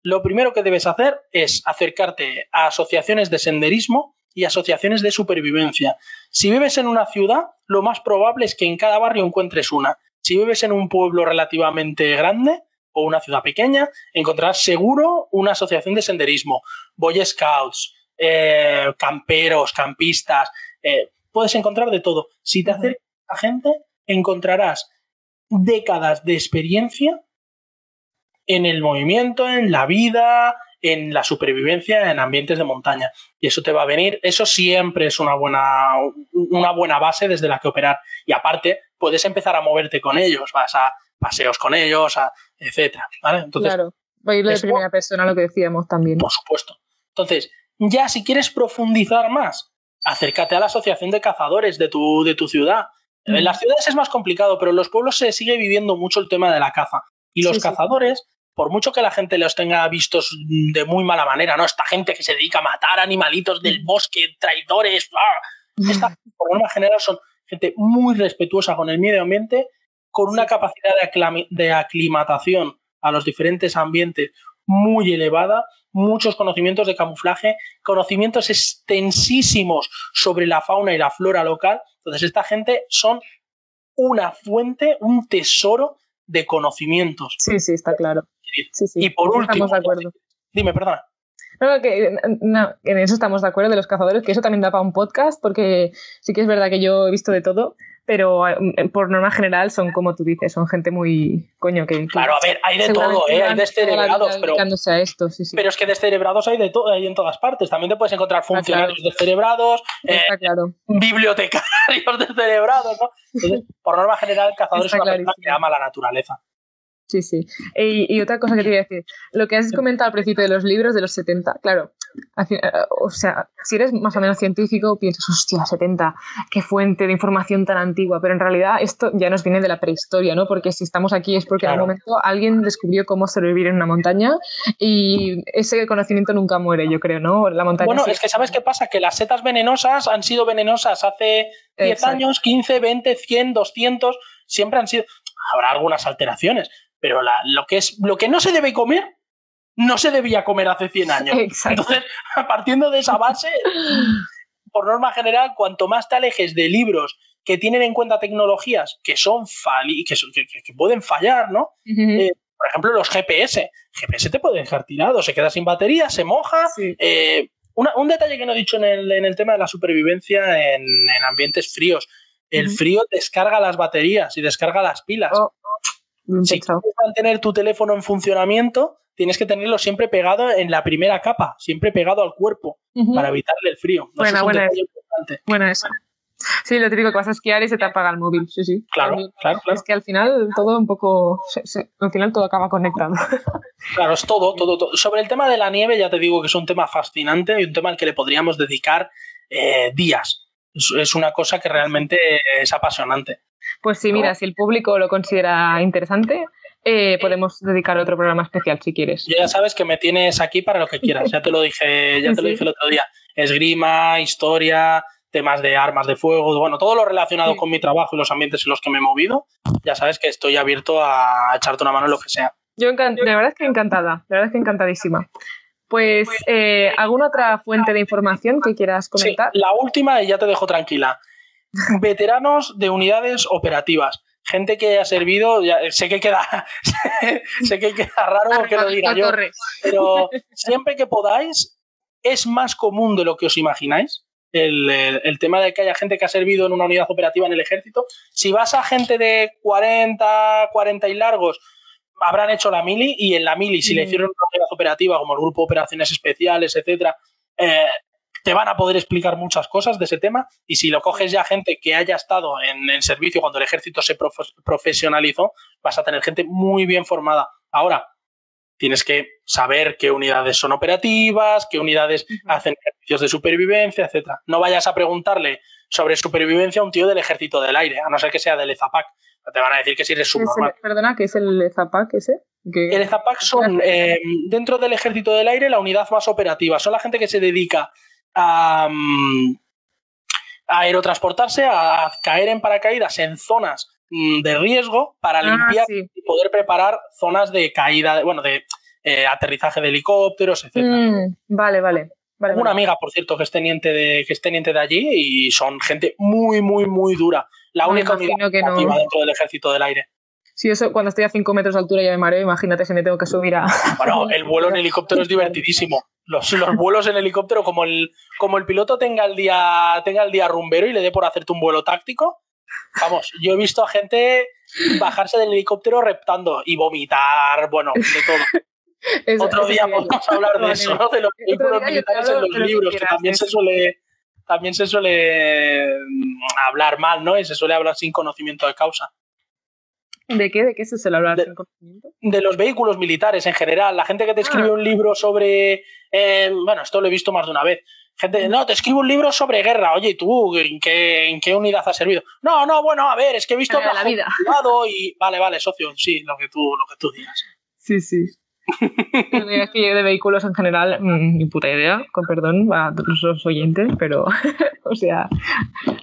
Lo primero que debes hacer es acercarte a asociaciones de senderismo y asociaciones de supervivencia. Si vives en una ciudad, lo más probable es que en cada barrio encuentres una. Si vives en un pueblo relativamente grande o una ciudad pequeña, encontrarás seguro una asociación de senderismo. Boy Scouts, eh, camperos, campistas, eh, puedes encontrar de todo. Si te acercas a gente, encontrarás décadas de experiencia en el movimiento, en la vida, en la supervivencia en ambientes de montaña. Y eso te va a venir, eso siempre es una buena, una buena base desde la que operar. Y aparte, puedes empezar a moverte con ellos, vas a paseos con ellos, a, etcétera. Entonces, claro, ir de primera persona lo que decíamos también. Por supuesto. Entonces, ya si quieres profundizar más, acércate a la asociación de cazadores de tu, de tu ciudad. En las ciudades es más complicado, pero en los pueblos se sigue viviendo mucho el tema de la caza. Y los cazadores, por mucho que la gente los tenga vistos de muy mala manera, ¿no? Esta gente que se dedica a matar animalitos del bosque, traidores, ¡ah! esta, por norma general, son gente muy respetuosa con el medio ambiente, con una capacidad de, de aclimatación a los diferentes ambientes muy elevada, muchos conocimientos de camuflaje, conocimientos extensísimos sobre la fauna y la flora local. Entonces, esta gente son una fuente, un tesoro de conocimientos. Sí, sí, está claro. Y por último, estamos de acuerdo. dime, perdona. No, que, en eso estamos de acuerdo de los cazadores, que eso también da para un podcast, porque sí que es verdad que yo he visto de todo, pero eh, por norma general son como tú dices, son gente muy coño que... Claro, a ver, hay de todo, ¿eh? hay descerebrados, pero... A esto, sí, sí. Pero es que descerebrados hay de todo, hay en todas partes. También te puedes encontrar funcionarios descerebrados, eh, claro. bibliotecarios <laughs> descerebrados, ¿no? Entonces, por norma general, el cazador es una persona que ama la naturaleza. Sí, sí. Y, otra cosa que te iba a decir, lo que has comentado al principio de los libros de los 70, claro, eh, o sea, si eres más o menos científico, piensas, hostia, 70, qué fuente de información tan antigua, pero en realidad esto ya nos viene de la prehistoria, ¿no? Porque si estamos aquí es porque en algún momento alguien descubrió cómo sobrevivir en una montaña y ese conocimiento nunca muere, yo creo, ¿no? La montaña bueno, es que ¿sabes qué pasa? Que las setas venenosas han sido venenosas hace 10 años, 15, 20, 100, 200, siempre han sido... Habrá algunas alteraciones, pero lo, que es, lo que no se debe comer, no se debía comer hace 100 años. <laughs> Entonces, <laughs> partiendo de esa base, por norma general, cuanto más te alejes de libros que tienen en cuenta tecnologías que son que, que, pueden fallar, ¿no? Eh, por ejemplo, los GPS. GPS te puede dejar tirado, se queda sin batería, se moja. Eh, un detalle que no he dicho en el, tema de la supervivencia en, ambientes fríos. El frío descarga las baterías y descarga las pilas. Oh, si quieres mantener tu teléfono en funcionamiento, tienes que tenerlo siempre pegado en la primera capa, siempre pegado al cuerpo, para evitarle el frío. buena, buena, buena esa. Sí, lo típico que vas a esquiar y se te apaga el móvil. Sí, sí. Claro, claro, Es que al final todo un poco. al final todo acaba conectado. <laughs> Claro, es todo, todo, todo. Sobre el tema de la nieve, ya te digo que es un tema fascinante y un tema al que le podríamos dedicar eh, días. es, una cosa que realmente es apasionante. Pues sí, mira, si el público lo considera interesante, eh, podemos dedicar otro programa especial si quieres. Ya sabes que me tienes aquí para lo que quieras. Ya te lo dije, ya te lo dije el otro día. Esgrima, historia, temas de armas de fuego, bueno, todo lo relacionado con mi trabajo y los ambientes en los que me he movido. Ya sabes que estoy abierto a echarte una mano en lo que sea. Yo de verdad es que encantada, de verdad es que encantadísima. Pues, eh, ¿alguna otra fuente de información que quieras comentar? Sí, la última y ya te dejo tranquila. <laughs> Veteranos de unidades operativas. Gente que ha servido, sé que queda, <laughs> sé que queda raro que lo diga yo, pero siempre que podáis, es más común de lo que os imagináis. El, el, tema de que haya gente que ha servido en una unidad operativa en el ejército. Si vas a gente de 40, 40 y largos, habrán hecho la mili y en la mili, si le mm. hicieron una unidad operativa como el grupo de operaciones especiales, etcétera, eh, te van a poder explicar muchas cosas de ese tema y si lo coges ya gente que haya estado en, el servicio cuando el ejército se profesionalizó, vas a tener gente muy bien formada. Ahora, tienes que saber qué unidades son operativas, qué unidades hacen ejercicios de supervivencia, etcétera. No vayas a preguntarle sobre supervivencia a un tío del ejército del aire, a no ser que sea del EZAPAC te van a decir que si eres subnormal. perdona, ¿qué es el Zapac ese? El Zapac son, eh, dentro del ejército del aire, la unidad más operativa. Son la gente que se dedica a, a aerotransportarse, a caer en paracaídas en zonas mm, de riesgo para ah, limpiar y poder preparar zonas de caída, bueno, de eh, aterrizaje de helicópteros, etc. Mm, vale, vale. una amiga, por cierto, que es teniente de, que es teniente de allí y son gente muy, muy, muy dura la única unidad que dentro del ejército del aire. Sí, eso cuando estoy a 5 metros de altura ya me mareo, imagínate si me tengo que subir a... Bueno, el vuelo en <laughs> helicóptero es divertidísimo. Los, los vuelos en helicóptero, como el, como el piloto tenga el, día, tenga el día rumbero y le dé por hacerte un vuelo táctico, vamos, yo he visto a gente bajarse del helicóptero reptando y vomitar, bueno, de todo. <laughs> Otro día podemos hablar de eso, ¿no? De los vehículos militares en los libros, que también se suele también se suele mm, hablar mal, ¿no? Y se suele hablar sin conocimiento de causa. ¿De qué? ¿De qué se suele hablar sin conocimiento? De los vehículos militares en general. La gente que te escribe ah. un libro sobre. Eh, bueno, esto lo he visto más de una vez. Gente, no, te escribo un libro sobre guerra. Oye, ¿tú en qué, en qué unidad has servido? No, no, bueno, a ver, es que he visto la vida. y vale, vale, socio, sí, lo que tú, lo que tú digas. Sí, sí. <laughs> es que de vehículos en general, mm, ni puta idea, con perdón a los oyentes, pero, <laughs> o sea,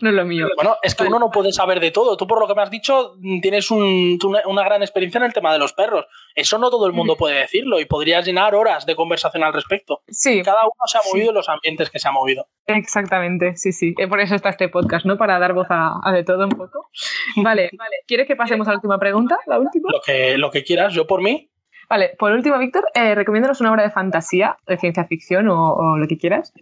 no es lo mío. Bueno, es que uno no puede saber de todo. Tú, por lo que me has dicho, tienes una gran experiencia en el tema de los perros. Eso no todo el mundo puede decirlo y podrías llenar horas de conversación al respecto. Sí. Cada uno se ha movido en los ambientes que se ha movido. Exactamente, sí, sí. Por eso está este podcast, ¿no? Para dar voz a, de todo un poco. Vale, <laughs> vale. ¿Quieres que pasemos a la última pregunta? ¿La última? Lo que, lo que quieras, yo por mí. Vale, por último, Víctor, eh, recomiéndanos una obra de fantasía, de ciencia ficción o, lo que quieras,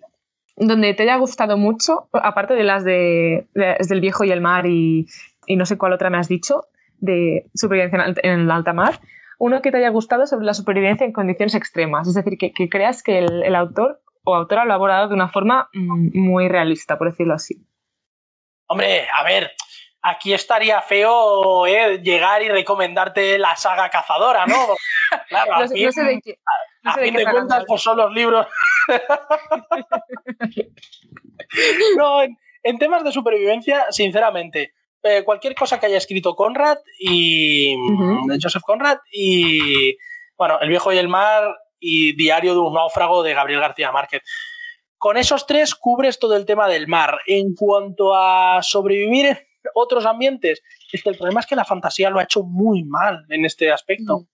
donde te haya gustado mucho, aparte de las de, del viejo y el mar y, no sé cuál otra me has dicho, de supervivencia en el alta mar, uno que te haya gustado sobre la supervivencia en condiciones extremas, es decir, que, creas que el, autor o autora lo ha abordado de una forma mm, muy realista, por decirlo así. Hombre, a ver, aquí estaría feo eh, llegar y recomendarte la saga cazadora, ¿no? <laughs> Claro, no, sé de qué. a fin de cuentas, pues son los libros. <laughs> no, en, temas de supervivencia, sinceramente, eh, cualquier cosa que haya escrito Conrad y Joseph Conrad y, bueno, El viejo y el mar y Diario de un náufrago de Gabriel García Márquez. Con esos tres cubres todo el tema del mar. En cuanto a sobrevivir otros ambientes. Es que el problema es que la fantasía lo ha hecho muy mal en este aspecto. Mm.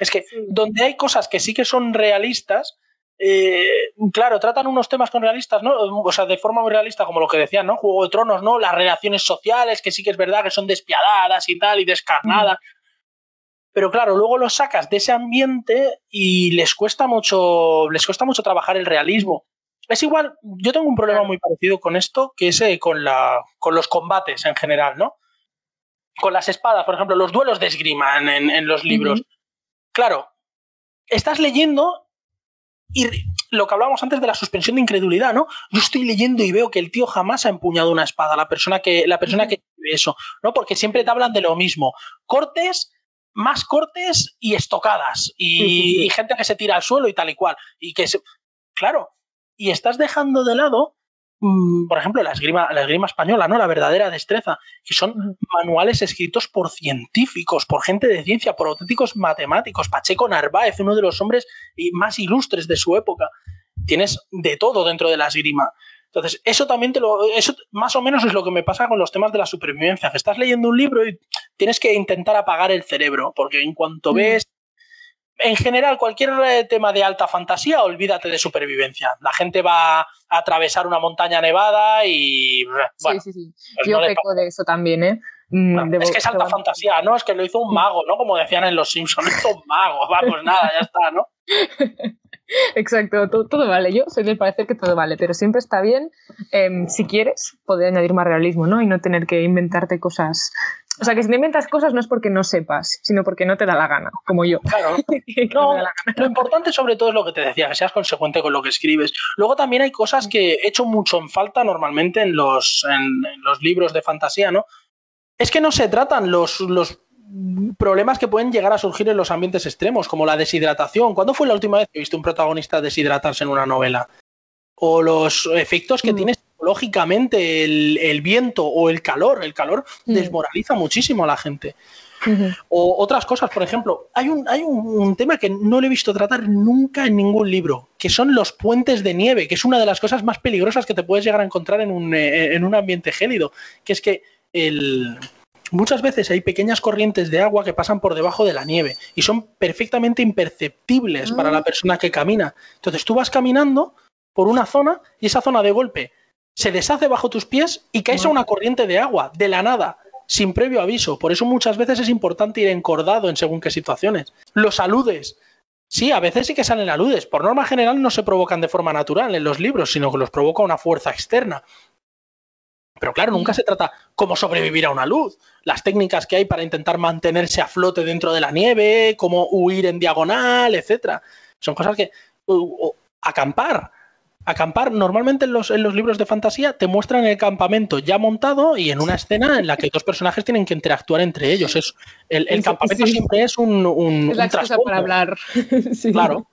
Es que donde hay cosas que sí que son realistas, eh, claro, tratan unos temas con realistas, ¿no? O sea, de forma muy realista, como lo que decían, ¿no? Juego de Tronos, ¿no? Las relaciones sociales, que sí que es verdad que son despiadadas y tal, y descarnadas. Mm. Pero claro, luego los sacas de ese ambiente y les cuesta mucho, les cuesta mucho trabajar el realismo es igual, yo tengo un problema muy parecido con esto, que es eh, con, la, con los combates en general, ¿no? Con las espadas, por ejemplo, los duelos de esgrima en, los libros. Claro, estás leyendo y lo que hablábamos antes de la suspensión de incredulidad, ¿no? Yo estoy leyendo y veo que el tío jamás ha empuñado una espada, la persona que, la persona que eso, ¿no? Porque siempre te hablan de lo mismo. Cortes, más cortes y estocadas. Y, y gente que se tira al suelo y tal y cual. Y que se... Claro, y estás dejando de lado, mm, por ejemplo, la esgrima, la esgrima española, ¿no? La verdadera destreza, que son manuales escritos por científicos, por gente de ciencia, por auténticos matemáticos. Pacheco Narváez, uno de los hombres más ilustres de su época. Tienes de todo dentro de la esgrima. Entonces, eso también te lo. Eso más o menos es lo que me pasa con los temas de la supervivencia. Que estás leyendo un libro y tienes que intentar apagar el cerebro, porque en cuanto ves en general, cualquier tema de alta fantasía, olvídate de supervivencia. La gente va a atravesar una montaña nevada y. Bueno, sí, sí, sí. Pues Yo peco de eso también, ¿eh? Mm, es que es alta fantasía, ¿no? Es que lo hizo un mago, ¿no? Como decían en Los Simpsons, hizo un mago. <laughs> Vamos, nada, ya está, ¿no? <laughs> Exacto, todo, vale. Yo soy del parecer que todo vale, pero siempre está bien, em, si quieres, poder añadir más realismo, ¿no? Y no tener que inventarte cosas o sea, que si te inventas cosas no es porque no sepas, sino porque no te da la gana, como yo. Claro. <laughs> no, lo importante sobre todo es lo que te decía, que seas consecuente con lo que escribes. Luego también hay cosas que he hecho mucho en falta normalmente en los, en, los libros de fantasía, ¿no? Es que no se tratan los, los problemas que pueden llegar a surgir en los ambientes extremos, como la deshidratación. ¿Cuándo fue la última vez que viste un protagonista deshidratarse en una novela? O los efectos que mm. tiene lógicamente el, viento o el calor. El calor mm. desmoraliza muchísimo a la gente. O otras cosas, por ejemplo, hay, un, hay un, tema que no lo he visto tratar nunca en ningún libro, que son los puentes de nieve, que es una de las cosas más peligrosas que te puedes llegar a encontrar en un, eh, en un ambiente gélido, que es que el, muchas veces hay pequeñas corrientes de agua que pasan por debajo de la nieve y son perfectamente imperceptibles para la ah. persona que camina. Entonces tú vas caminando por una zona y esa zona de golpe se deshace bajo tus pies y caes a una corriente de agua, de la nada, sin previo aviso. Por eso muchas veces es importante ir encordado en según qué situaciones. Los aludes. Sí, a veces sí que salen aludes. Por norma general no se provocan de forma natural en los libros, sino que los provoca una fuerza externa. Pero claro, nunca se trata cómo sobrevivir a una luz. Las técnicas que hay para intentar mantenerse a flote dentro de la nieve, cómo huir en diagonal, etcétera. Son cosas que. acampar acampar, normalmente en los, en los, libros de fantasía te muestran el campamento ya montado y en una escena en la que dos personajes tienen que interactuar entre ellos. Es, el, campamento siempre es un, un, es la para hablar. <laughs> Claro.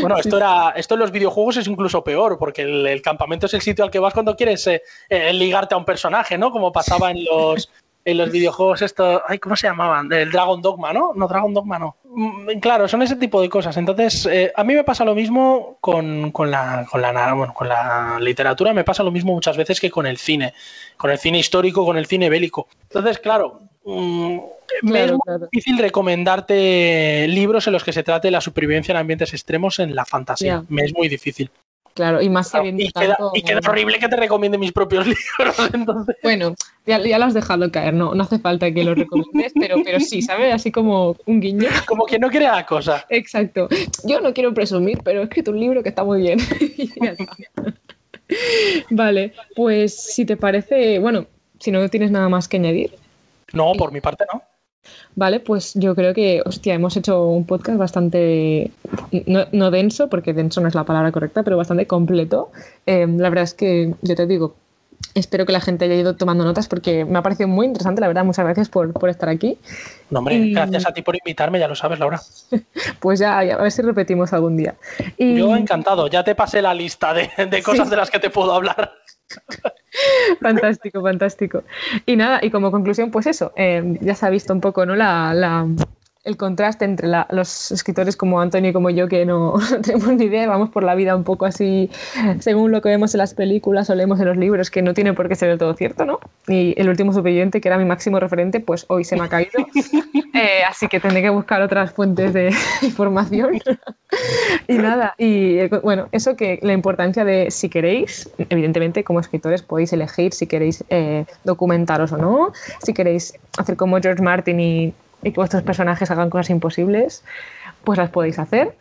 Bueno, esto era, esto en los videojuegos es incluso peor, porque el, campamento es el sitio al que vas cuando quieres eh, eh, ligarte a un personaje, ¿no? Como pasaba en los, en los videojuegos esto, ay, ¿cómo se llamaban? El Dragon Dogma, ¿no? No, Dragon Dogma no. Mm, claro, son ese tipo de cosas. Entonces, eh, a mí me pasa lo mismo con, la, con, la, bueno, con la literatura, me pasa lo mismo muchas veces que con el cine, con el cine histórico, con el cine bélico. Entonces, claro, mm, me es muy difícil recomendarte libros en los que se trate la supervivencia en ambientes extremos en la fantasía. Me es muy difícil. Claro, y más sabiendo y, queda, y queda horrible que te recomiende mis propios <laughs> libros, entonces. Bueno, ya, lo has dejado caer, no, no hace falta que lo recomiendes, pero, pero sí, ¿sabes? Así como un guiño. <laughs> Como que no quiere la cosa. Exacto. Yo no quiero presumir, pero he escrito un libro que está muy bien. <laughs> vale, pues si te parece, bueno, si no tienes nada más que añadir. No, por mi parte no. Vale, pues yo creo que, hostia, hemos hecho un podcast bastante, no, denso, porque denso no es la palabra correcta, pero bastante completo. Em, la verdad es que, yo te digo, espero que la gente haya ido tomando notas porque me ha parecido muy interesante, la verdad, muchas gracias por, estar aquí. No, hombre, gracias a ti por invitarme, ya lo sabes, Laura. <laughs> pues ya, a ver si repetimos algún día. Yo encantado, ya te pasé la lista de, cosas de las que te puedo hablar. <laughs> fantástico, fantástico. Y nada, y como conclusión, pues eso, eh, ya se ha visto un poco, ¿no? La, la, el contraste entre los escritores como Antonio y como yo, que no, <laughs> tenemos ni idea, vamos por la vida un poco así, según lo que vemos en las películas o leemos en los libros, que no tiene por qué ser del todo cierto, ¿no? Y el último superviviente, que era mi máximo referente, pues hoy se me ha caído. <laughs> Eh, así que tendré que buscar otras fuentes de <laughs> información. y nada, y eh, bueno, eso que la importancia de, si queréis, evidentemente como escritores podéis elegir si queréis eh, documentaros o no, si queréis hacer como George Martin y y que vuestros personajes hagan cosas imposibles, pues las podéis hacer.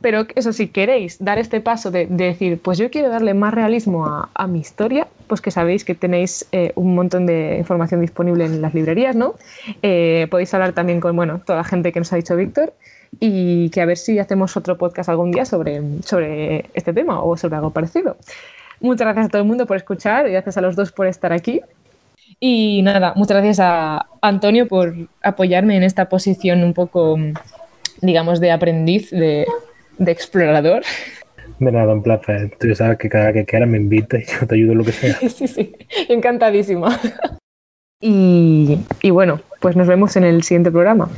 Pero eso, si queréis dar este paso de, decir, pues yo quiero darle más realismo a, mi historia, pues que sabéis que tenéis eh, un montón de información disponible en las librerías, ¿no? Eh, podéis hablar también con, bueno, toda la gente que nos ha dicho Víctor y que a ver si hacemos otro podcast algún día sobre, sobre este tema o sobre algo parecido. Muchas gracias a todo el mundo por escuchar y gracias a los dos por estar aquí. Y nada, muchas gracias a Antonio por apoyarme en esta posición un poco, digamos, de aprendiz, de, explorador. <laughs> De nada, un placer. Tú sabes que cada que quieras me invitas y yo te ayudo en lo que sea. <laughs> Sí, sí, encantadísima. Y, y bueno, pues nos vemos en el siguiente programa.